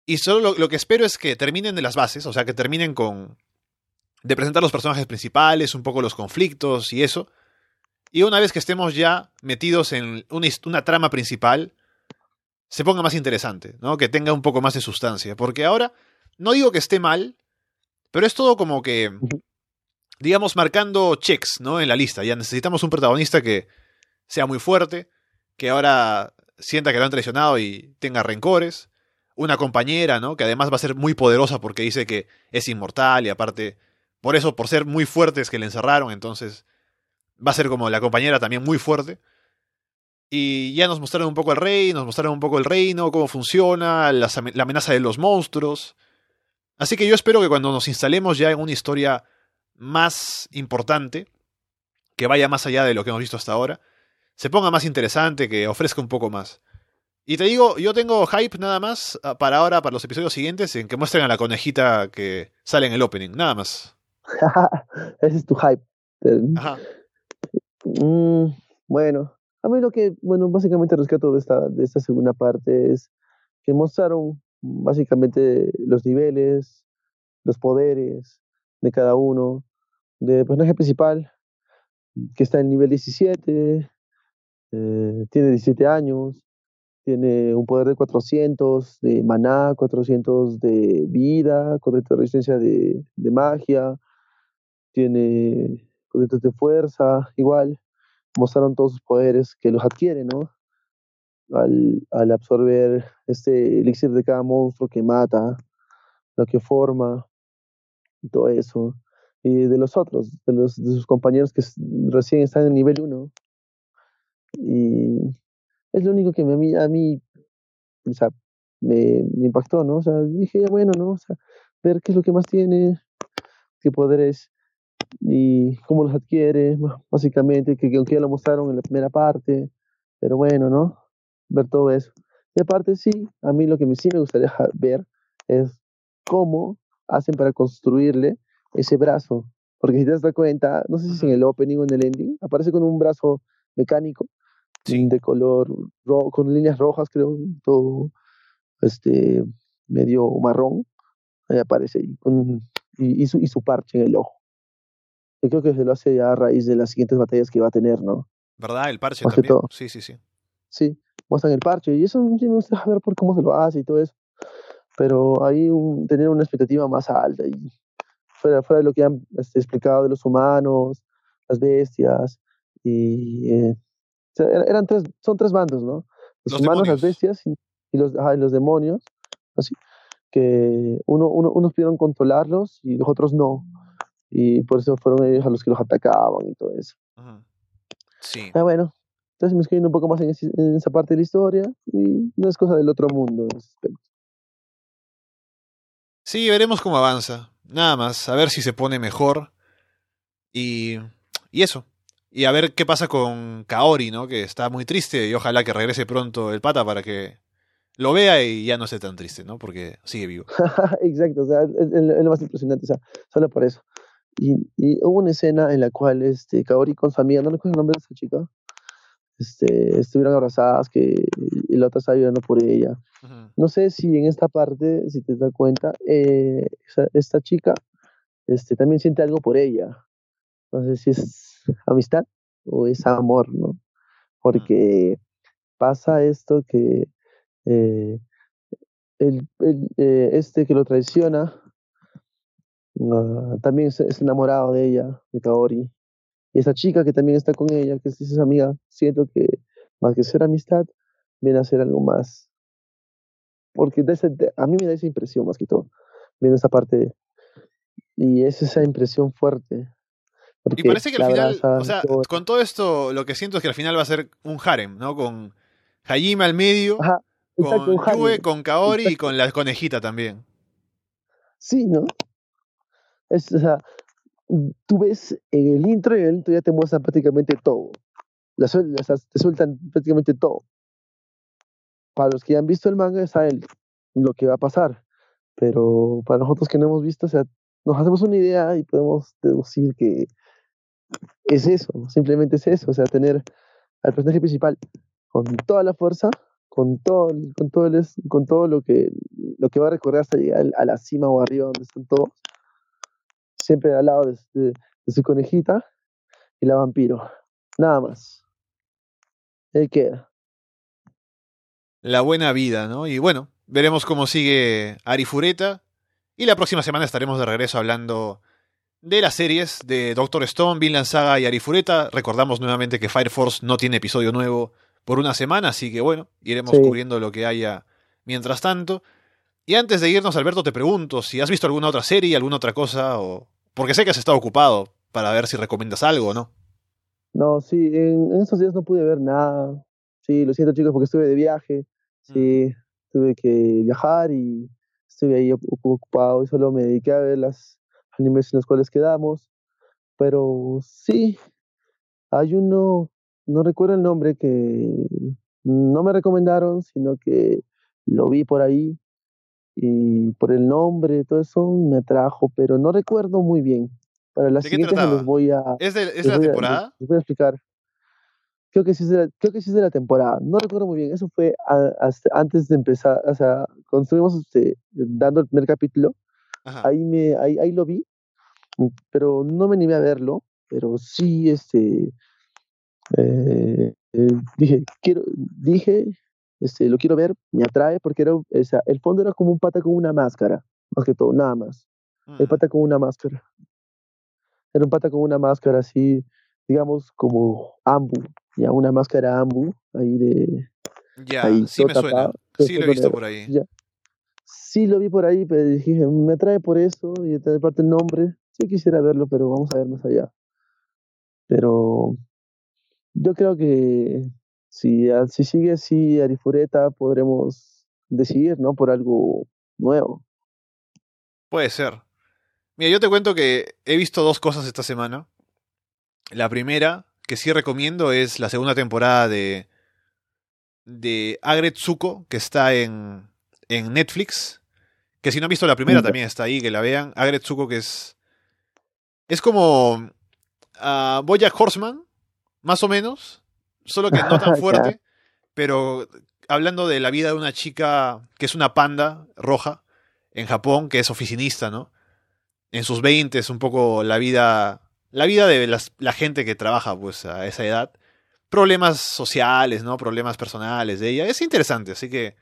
Y solo lo, lo que espero es que terminen de las bases, o sea, que terminen con... de presentar los personajes principales, un poco los conflictos y eso. Y una vez que estemos ya metidos en una, una trama principal, se ponga más interesante, ¿no? Que tenga un poco más de sustancia. Porque ahora, no digo que esté mal, pero es todo como que, digamos, marcando checks, ¿no? En la lista. Ya necesitamos un protagonista que sea muy fuerte, que ahora sienta que lo han traicionado y tenga rencores. Una compañera, ¿no? Que además va a ser muy poderosa porque dice que es inmortal y aparte, por eso, por ser muy fuertes que le encerraron, entonces va a ser como la compañera también muy fuerte. Y ya nos mostraron un poco el rey, nos mostraron un poco el reino, cómo funciona, la amenaza de los monstruos. Así que yo espero que cuando nos instalemos ya en una historia más importante, que vaya más allá de lo que hemos visto hasta ahora, se ponga más interesante, que ofrezca un poco más. Y te digo, yo tengo hype nada más ah, para ahora, para los episodios siguientes, en que muestren a la conejita que sale en el opening, nada más. Ese es tu hype. Ajá. Mm, bueno, a mí lo que, bueno, básicamente rescato de esta, de esta segunda parte es que mostraron básicamente los niveles, los poderes de cada uno, del personaje principal, que está en nivel 17, eh, tiene 17 años, tiene un poder de 400 de maná, 400 de vida, 400 de resistencia de, de magia, tiene 400 de fuerza, igual. Mostraron todos sus poderes que los adquiere, ¿no? Al, al absorber este elixir de cada monstruo que mata, lo que forma, todo eso. Y de los otros, de, los, de sus compañeros que recién están en nivel 1. Y es lo único que a mí, a o sea, me, me, impactó, ¿no? O sea, dije, bueno, ¿no? O sea, ver qué es lo que más tiene, qué poderes y cómo los adquiere, básicamente, que, aunque ya lo mostraron en la primera parte, pero bueno, ¿no? Ver todo eso. Y aparte, sí, a mí lo que sí me gustaría ver es cómo hacen para construirle ese brazo. Porque si te das cuenta, no sé si es en el opening o en el ending, aparece con un brazo mecánico de color rojo, con líneas rojas, creo, todo este medio marrón. Ahí aparece y, con, y, su, y su parche en el ojo. Yo creo que se lo hace ya a raíz de las siguientes batallas que va a tener, ¿no? ¿Verdad? El parche también. Todo. Sí, sí, sí. Sí, muestran el parche y eso sí me gusta ver por cómo se lo hace y todo eso. Pero ahí tener una expectativa más alta y fuera, fuera de lo que han este, explicado de los humanos, las bestias y eh, eran tres, son tres bandos, ¿no? Los, humanos, las bestias y, los, los demonios, así que uno, uno, unos pudieron controlarlos y los otros no. Y por eso fueron ellos a los que los atacaban y todo eso. Sí. Ah, bueno, entonces me estoy un poco más en, esa parte de la historia y no es cosa del otro mundo en ese. Sí, veremos cómo avanza. Nada más, a ver si se pone mejor. Y, y eso. Y a ver qué pasa con Kaori, ¿no? Que está muy triste y ojalá que regrese pronto el pata para que lo vea y ya no esté tan triste, ¿no? Porque sigue vivo. Exacto, o sea, es, lo más impresionante, o sea, solo por eso. Y, y, hubo una escena en la cual este, Kaori con su amiga, no recuerdo el nombre de esa chica, este, estuvieron abrazadas, que y la otra estaba ayudando por ella. No sé si en esta parte, si te das cuenta, eh, esta chica este, también siente algo por ella. No sé si es amistad o es amor, ¿no? Porque pasa esto que eh, el, el, eh, este que lo traiciona también es, enamorado de ella, de Kaori. Y esa chica que también está con ella, que es esa amiga, siento que más que ser amistad, viene a ser algo más. Porque a mí me da esa impresión más que todo, viendo esa parte. Y es esa impresión fuerte y parece que al final, o sea, con todo esto, lo que siento es que al final va a ser un harem, ¿no? Con Hajime al medio, con Yue, con Kaori y con la conejita también. Sí, ¿no? Es, o sea, tú ves en el intro y en el intro ya te muestran prácticamente todo. Las, te sueltan prácticamente todo. Para los que ya han visto el manga, saben lo que va a pasar. Pero para nosotros que no hemos visto, o sea, nos hacemos una idea y podemos deducir que es eso, simplemente es eso, o sea, tener al personaje principal con toda la fuerza, con todo, con todo, el, con todo lo, que, lo que va a recorrer hasta llegar a la cima o arriba donde están todos, siempre al lado de, su conejita y la vampiro, nada más. Ahí queda. La buena vida, ¿no? Y bueno, veremos cómo sigue Arifureta. Y la próxima semana estaremos de regreso hablando de las series de Doctor Stone, Vinland Saga y Arifureta. Recordamos nuevamente que Fire Force no tiene episodio nuevo por una semana, así que bueno, iremos cubriendo lo que haya mientras tanto. Y antes de irnos, Alberto, te pregunto si has visto alguna otra serie, alguna otra cosa, o porque sé que has estado ocupado para ver si recomiendas algo o no. No, sí, en, en estos días no pude ver nada. Sí, lo siento chicos porque estuve de viaje. Sí, tuve que viajar y estuve ahí ocupado y solo me dediqué a ver las animes en las cuales quedamos. Pero sí, hay uno, no recuerdo el nombre, que no me recomendaron, sino que lo vi por ahí y por el nombre, todo eso me atrajo, pero no recuerdo muy bien. Para las siguientes les voy a... ¿Es de, es la temporada? les voy a explicar. Creo que sí es de la, creo que sí es de la temporada. No recuerdo muy bien. Eso fue antes de empezar, o sea, cuando estuvimos este, dando el primer capítulo, ahí me, ahí, ahí lo vi, pero no me animé a verlo, pero sí, este, eh, eh, dije, quiero, dije, este, lo quiero ver, me atrae porque era, o sea, el fondo era como un pata con una máscara, más que todo, nada más. El pata con una máscara. Era un pata con una máscara así, digamos, como ambu, ya una máscara ambu ahí de... Ya, sí me suena. Sí lo he visto por ahí. Sí lo vi por ahí, pero dije, me atrae por eso y de parte el nombre. Sí quisiera verlo, pero vamos a ver más allá. Pero yo creo que si, si sigue así Arifureta, podremos decidir, ¿no? Por algo nuevo. Puede ser. Mira, yo te cuento que he visto dos cosas esta semana. La primera, que sí recomiendo, es la segunda temporada de, de Agretsuko, que está en, en Netflix. Que si no han visto la primera, también está ahí, que la vean. Agretsuko, que es. Es como. Uh, Bojack Horseman, más o menos. Solo que no tan fuerte. pero hablando de la vida de una chica que es una panda roja en Japón, que es oficinista, ¿no? en sus 20 es un poco la vida, la vida de la gente que trabaja pues a esa edad. Problemas sociales, ¿no? Problemas personales de ella. Es interesante, así que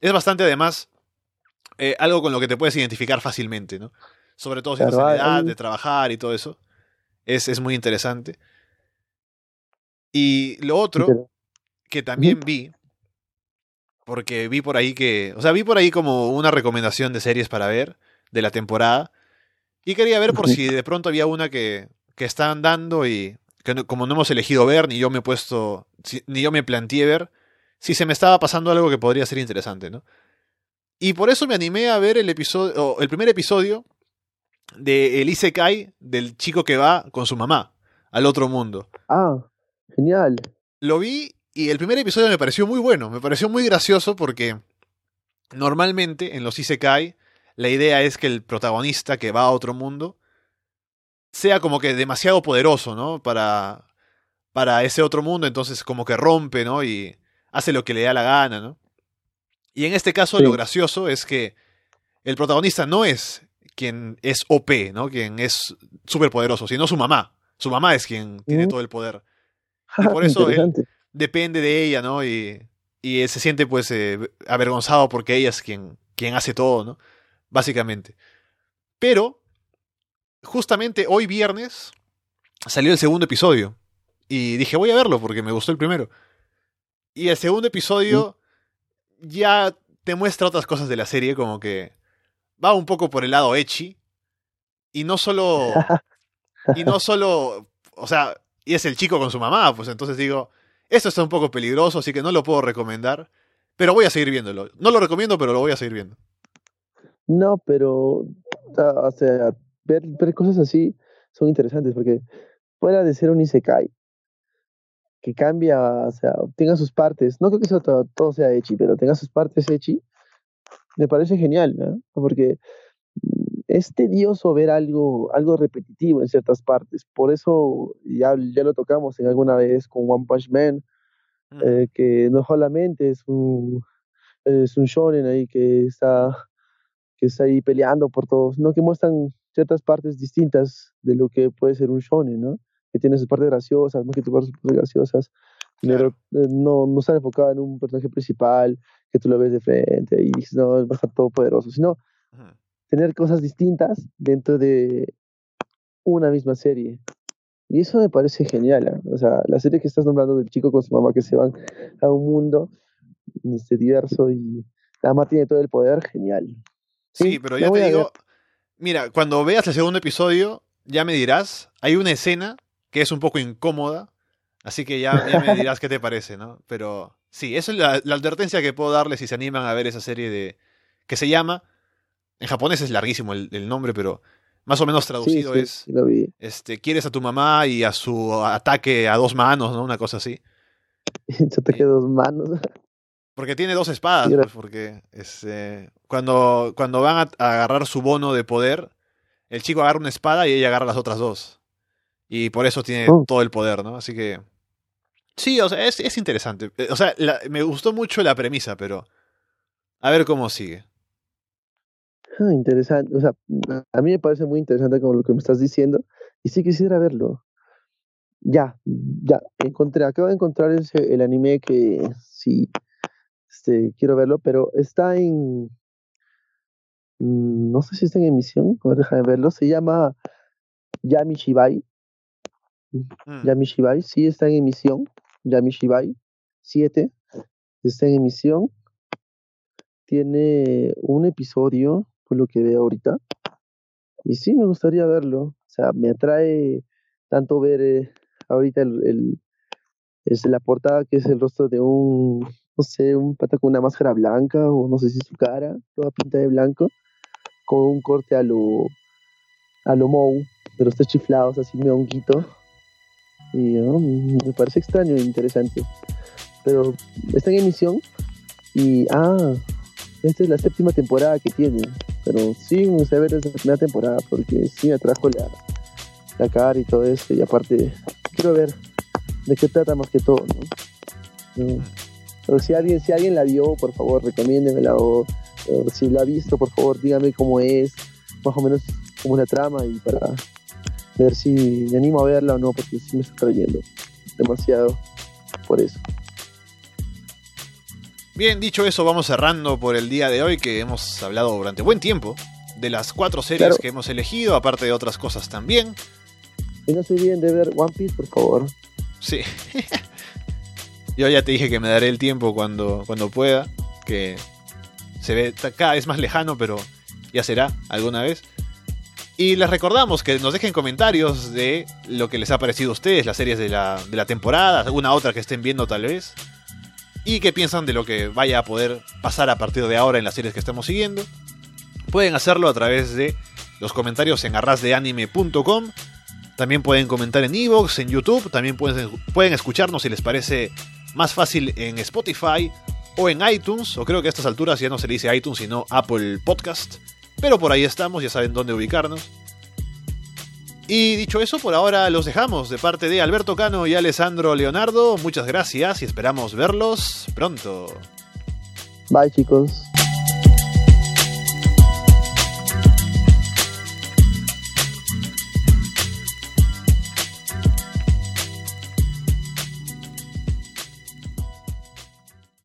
es bastante además eh, algo con lo que te puedes identificar fácilmente, ¿no? Sobre todo si tienes la edad de trabajar y todo eso. Es, es muy interesante. Y lo otro que también vi, porque vi por ahí que, o sea, vi por ahí como una recomendación de series para ver de la temporada y quería ver por si de pronto había una que, que estaban dando y que como no hemos elegido ver, ni yo me he puesto, ni yo me planteé ver, si se me estaba pasando algo que podría ser interesante, ¿no? Y por eso me animé a ver el episodio, el primer episodio de El Isekai del chico que va con su mamá al otro mundo. Ah, genial. Lo vi y el primer episodio me pareció muy bueno, me pareció muy gracioso porque normalmente en los Isekai la idea es que el protagonista que va a otro mundo sea como que demasiado poderoso, ¿no? Para, para ese otro mundo, entonces como que rompe, ¿no? Y hace lo que le da la gana, ¿no? Y en este caso lo gracioso es que el protagonista no es quien es OP, ¿no? Quien es súper poderoso, sino su mamá. Su mamá es quien tiene todo el poder. Y por eso él depende de ella, ¿no? Y, y él se siente pues eh, avergonzado porque ella es quien, quien hace todo, ¿no? básicamente. Pero, justamente hoy viernes salió el segundo episodio. Y dije, voy a verlo porque me gustó el primero. Y el segundo episodio ya te muestra otras cosas de la serie, como que va un poco por el lado echi. Y no solo. y no solo. O sea, y es el chico con su mamá, pues entonces digo, esto está un poco peligroso, así que no lo puedo recomendar. Pero voy a seguir viéndolo. No lo recomiendo, pero lo voy a seguir viendo. No, pero, o sea, ver, cosas así son interesantes porque fuera de ser un Isekai, que cambia, o sea, tenga sus partes, no creo que eso todo, sea Echi, pero tenga sus partes Echi, me parece genial, ¿no? Porque es tedioso ver algo, algo repetitivo en ciertas partes, por eso ya, ya lo tocamos en alguna vez con One Punch Man, mm. eh, que no solamente es un, es un shonen ahí que está que está ahí peleando por todos, ¿no? Que muestran ciertas partes distintas de lo que puede ser un shonen, ¿no? Que tiene sus partes graciosas, más que sus partes graciosas, pero eh, no, no está enfocado en un personaje principal que tú lo ves de frente y dices, no, estar todo poderoso, sino tener cosas distintas dentro de una misma serie. Y eso me parece genial, ¿eh? o sea, la serie que estás nombrando del chico con su mamá que se van a un mundo este, diverso y la mamá tiene todo el poder, genial. Sí, pero ya te digo, mira, cuando veas el segundo episodio, ya me dirás, hay una escena que es un poco incómoda, así que ya, me dirás qué te parece, ¿no? Pero Sí, esa es la, la advertencia que puedo darles si se animan a ver esa serie de. que se llama. En japonés es larguísimo el, el nombre, pero más o menos traducido sí, es. sí lo vi. Este, quieres a tu mamá y a su ataque a dos manos, ¿no? Una cosa así. Se te quedó dos manos. Porque tiene dos espadas, pues, porque este, cuando, cuando van a, a agarrar su bono de poder, el chico agarra una espada y ella agarra las otras dos. Y por eso tiene Oh. todo el poder, ¿no? Así que... Sí, o sea, es, es interesante. Eh, O sea, la- me gustó mucho la premisa, pero... A ver cómo sigue. Ah, interesante. O sea, a mí me parece muy interesante como lo que me estás diciendo. Y sí quisiera verlo. Ya, ya. Encontré, acabo de encontrar ese, el anime que sí este, quiero verlo, pero está en. mm, No sé si está en emisión. A ver, déjame verlo. Se llama Yami Shibai. Mm. Yami Shibai, sí está en emisión. Yami Shibai 7 está en emisión. Tiene un episodio, por lo que veo ahorita. Y sí, me gustaría verlo. O sea, me atrae tanto ver eh, ahorita el, la portada que es el rostro de un, no sé, un pata con una máscara blanca o no sé si su cara, toda pinta de blanco, con un corte a lo, a lo Mou, de los tres chiflados, así medio honguito. Y ¿no? me parece extraño e interesante. Pero está en emisión y, ah, esta es la séptima temporada que tiene. Pero sí, me gustaría ver esa primera temporada porque sí me atrajo la, cara y todo eso. Y aparte, quiero ver de qué trata más que todo. Pero si alguien, si alguien la vio, por favor, recomiéndemela. O, o si la ha visto, por favor, dígame cómo es, más o menos cómo es la trama y para ver si me animo a verla o no, porque sí me está trayendo demasiado por eso. Bien, dicho eso, vamos cerrando por el día de hoy, que hemos hablado durante buen tiempo de las cuatro series Claro. que hemos elegido, aparte de otras cosas también. Y no se olviden de ver One Piece, por favor. Sí. Yo ya te dije que me daré el tiempo cuando, cuando pueda, que se ve cada vez más lejano, pero ya será alguna vez. Y les recordamos que nos dejen comentarios de lo que les ha parecido a ustedes, las series de la, de la temporada, alguna otra que estén viendo tal vez. Y qué piensan de lo que vaya a poder pasar a partir de ahora en las series que estamos siguiendo. Pueden hacerlo a través de los comentarios en arrasdeanime.com. También pueden comentar en Evox, en YouTube. También pueden, pueden escucharnos si les parece más fácil en Spotify o en iTunes. O creo que a estas alturas ya no se le dice iTunes, sino Apple Podcast. Pero por ahí estamos, ya saben dónde ubicarnos. Y dicho eso, por ahora los dejamos de parte de Alberto Cano y Alessandro Leonardo. Muchas gracias y esperamos verlos pronto. Bye, chicos.